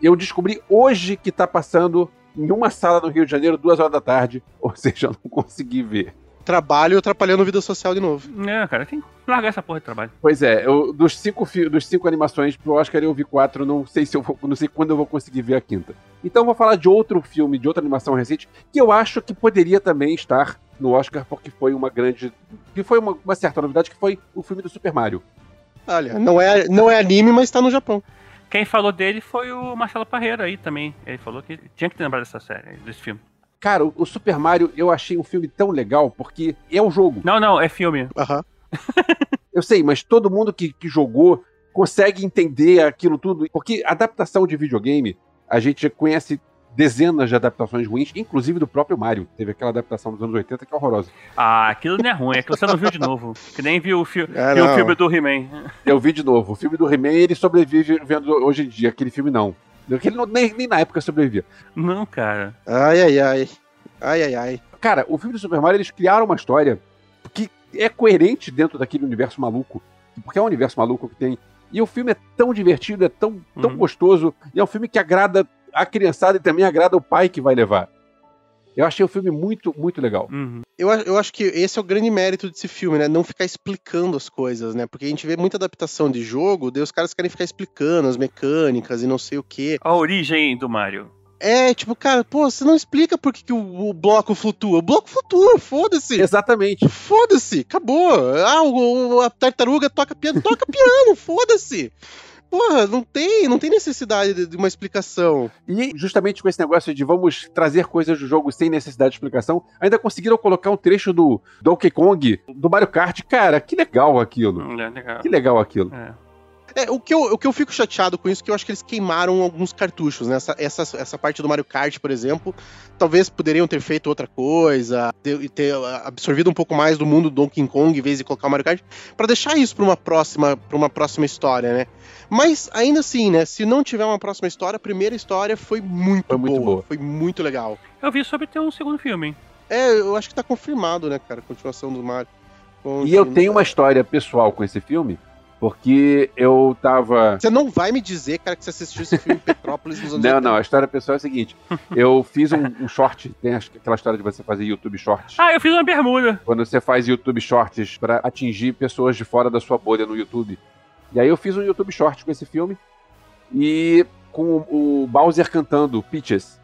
eu descobri hoje que tá passando em uma sala no Rio de Janeiro, duas horas da tarde, ou seja, eu não consegui ver. Trabalho atrapalhando vida social de novo. É, cara, tem que largar essa porra de trabalho. Pois é, eu- dos, cinco, dos cinco animações pro Oscar eu vi quatro, não sei se eu vou, não sei quando eu vou conseguir ver a quinta. Então eu vou falar de outro filme, de outra animação recente, que eu acho que poderia também estar no Oscar, porque foi uma grande. que foi uma, uma certa novidade, que foi o filme do Super Mario. Olha, não é, não é anime, mas tá no Japão. Quem falou dele foi o Marcelo Parreira aí também. Ele falou que tinha que ter lembrado dessa série, desse filme. Cara, o, Super Mario eu achei um filme tão legal, porque é um jogo. Não, não, é filme. Aham. Eu sei, mas todo mundo que, que jogou consegue entender aquilo tudo. Porque adaptação de videogame, a gente já conhece dezenas de adaptações ruins, inclusive do próprio Mario. Teve aquela adaptação dos anos 80 que é horrorosa. Ah, aquilo não é ruim, é que você não viu de novo. Que nem viu o, fi É, viu o filme do He-Man. Eu vi de novo. O filme do He-Man, ele sobrevive vendo hoje em dia. Aquele filme não. Aquele não- nem, nem na época sobrevivia. Não, cara. Ai, ai, ai. Ai, ai, ai. Cara, o filme do Super Mario, eles criaram uma história que é coerente dentro daquele universo maluco. Porque é um universo maluco que tem. E o filme é tão divertido, é tão, tão Uhum. gostoso. E é um filme que agrada a criançada e também agrada o pai que vai levar. Eu achei o filme muito, muito legal. Uhum. Eu, eu acho que esse é o grande mérito desse filme, né? Não ficar explicando as coisas, né? Porque a gente vê muita adaptação de jogo, daí os caras querem ficar explicando as mecânicas e não sei o quê. A origem do Mario. É, tipo, cara, pô, você não explica por que, que o, o bloco flutua. O bloco flutua, foda-se. Exatamente. Foda-se, acabou. Ah, o, o- a tartaruga toca piano, toca piano, foda-se. Porra, não tem, não tem necessidade de, uma explicação. E justamente com esse negócio de vamos trazer coisas do jogo sem necessidade de explicação, ainda conseguiram colocar um trecho do Donkey Kong, do Mario Kart. Cara, que legal aquilo. É legal. Que legal aquilo. É. É, o que, eu, o que eu fico chateado com isso é que eu acho que eles queimaram alguns cartuchos, né? Essa, essa, essa parte do Mario Kart, por exemplo, talvez poderiam ter feito outra coisa, ter, ter absorvido um pouco mais do mundo do Donkey Kong em vez de colocar o Mario Kart, pra deixar isso pra uma próxima, pra uma próxima história, né? Mas ainda assim, né? Se não tiver uma próxima história, a primeira história foi muito, Foi muito boa. Foi muito legal. Eu vi sobre ter um segundo filme, hein? É, eu acho que tá confirmado, né, cara? A continuação do Mario. O E eu tenho uma história pessoal com esse filme, porque eu tava. Você não vai me dizer, cara, que você assistiu esse filme Petrópolis nos anos Não, 80. não, a história pessoal é a seguinte: eu fiz um, um short, tem acho que aquela história de você fazer YouTube Shorts. Ah, eu fiz uma bermuda. Quando você faz YouTube Shorts pra atingir pessoas de fora da sua bolha no YouTube. E aí eu fiz um YouTube Short com esse filme e com o, o Bowser cantando Peaches.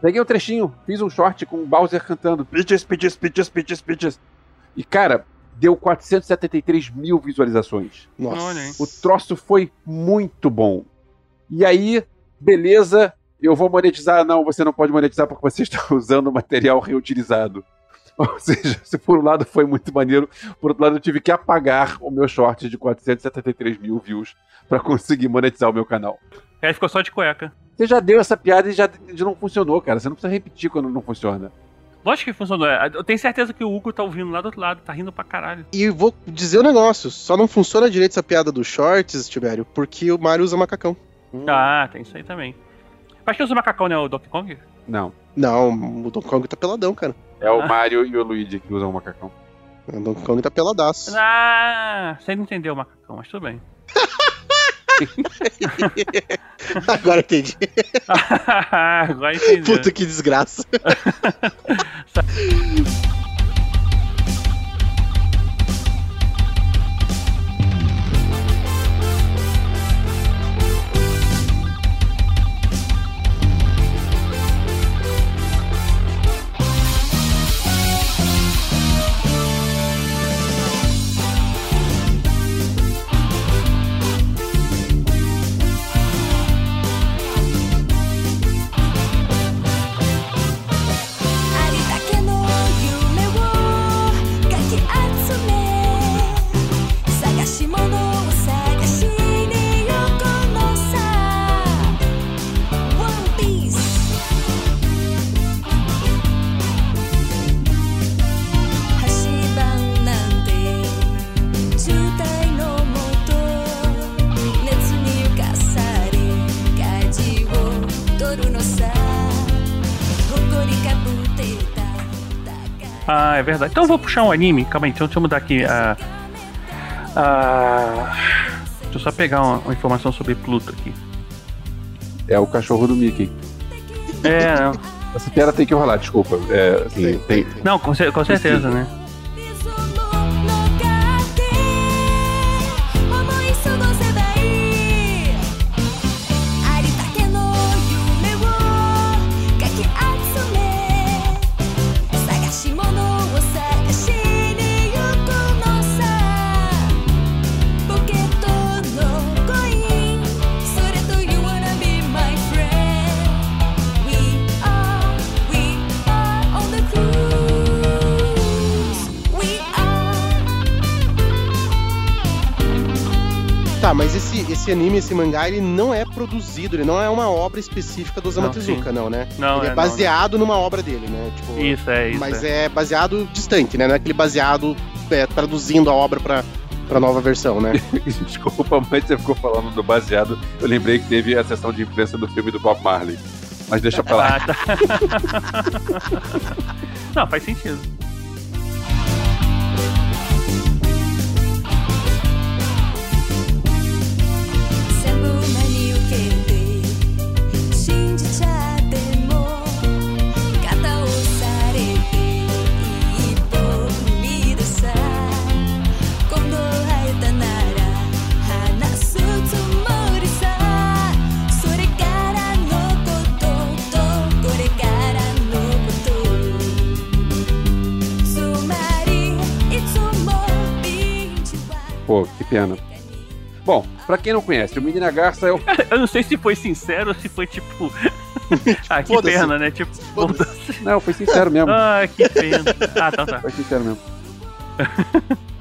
Peguei um trechinho, fiz um short com o Bowser cantando Peaches, Peaches, Peaches, Peaches, Peaches. E cara, deu 473 mil visualizações. Nossa. O troço foi muito bom. E aí, beleza, eu vou monetizar. Não, você não pode monetizar porque você está usando material reutilizado. Ou seja, se por um lado foi muito maneiro, por outro lado eu tive que apagar o meu short de 473 mil views para conseguir monetizar o meu canal. Aí ficou só de cueca. Você já deu essa piada e já, já não funcionou, cara. Você não precisa repetir quando não funciona. Lógico que funcionou. Eu tenho certeza que o Hugo tá ouvindo lá do outro lado, tá rindo pra caralho. E vou dizer um negócio, só não funciona direito essa piada dos shorts, Tibério, porque o Mario usa macacão. Ah, tem isso aí também. Mas quem usa macacão, né? O Donkey Kong? Não. Não, o Donkey Kong tá peladão, cara. É o Mario e o Luigi que usam o macacão. O Donkey Kong tá peladaço. Ah, você não entendeu o macacão, mas tudo bem. Agora entendi. Agora entendi. Puta que desgraça. Ah, é verdade. Então eu vou puxar um anime. Calma aí, então deixa eu mudar aqui a. a... Deixa eu só pegar uma, uma informação sobre Pluto aqui. É o cachorro do Mickey. É, não. Essa piada tem que rolar, desculpa. É, assim, tem, Não, com, com certeza, né? Esse, anime, esse mangá, ele não é produzido, ele não é uma obra específica do Osamu Não, Tezuka, não, né? Não, ele é, é, não, baseado numa obra dele, né? Tipo, Isso, é isso. mas é. é baseado distante, né? Não é aquele baseado é, traduzindo a obra pra, pra nova versão, né? Desculpa, mas você ficou falando do baseado. Eu lembrei que teve a sessão de imprensa do filme do Bob Marley. Mas deixa pra lá. Ah, tá. Não, faz sentido. Que pena. Bom, pra quem não conhece, o Menina Garça é o. Eu não sei se foi sincero ou se foi tipo. ah, que pena, né? Tipo. Não, foi sincero mesmo. ah, que pena. Ah, tá, tá. Foi sincero mesmo.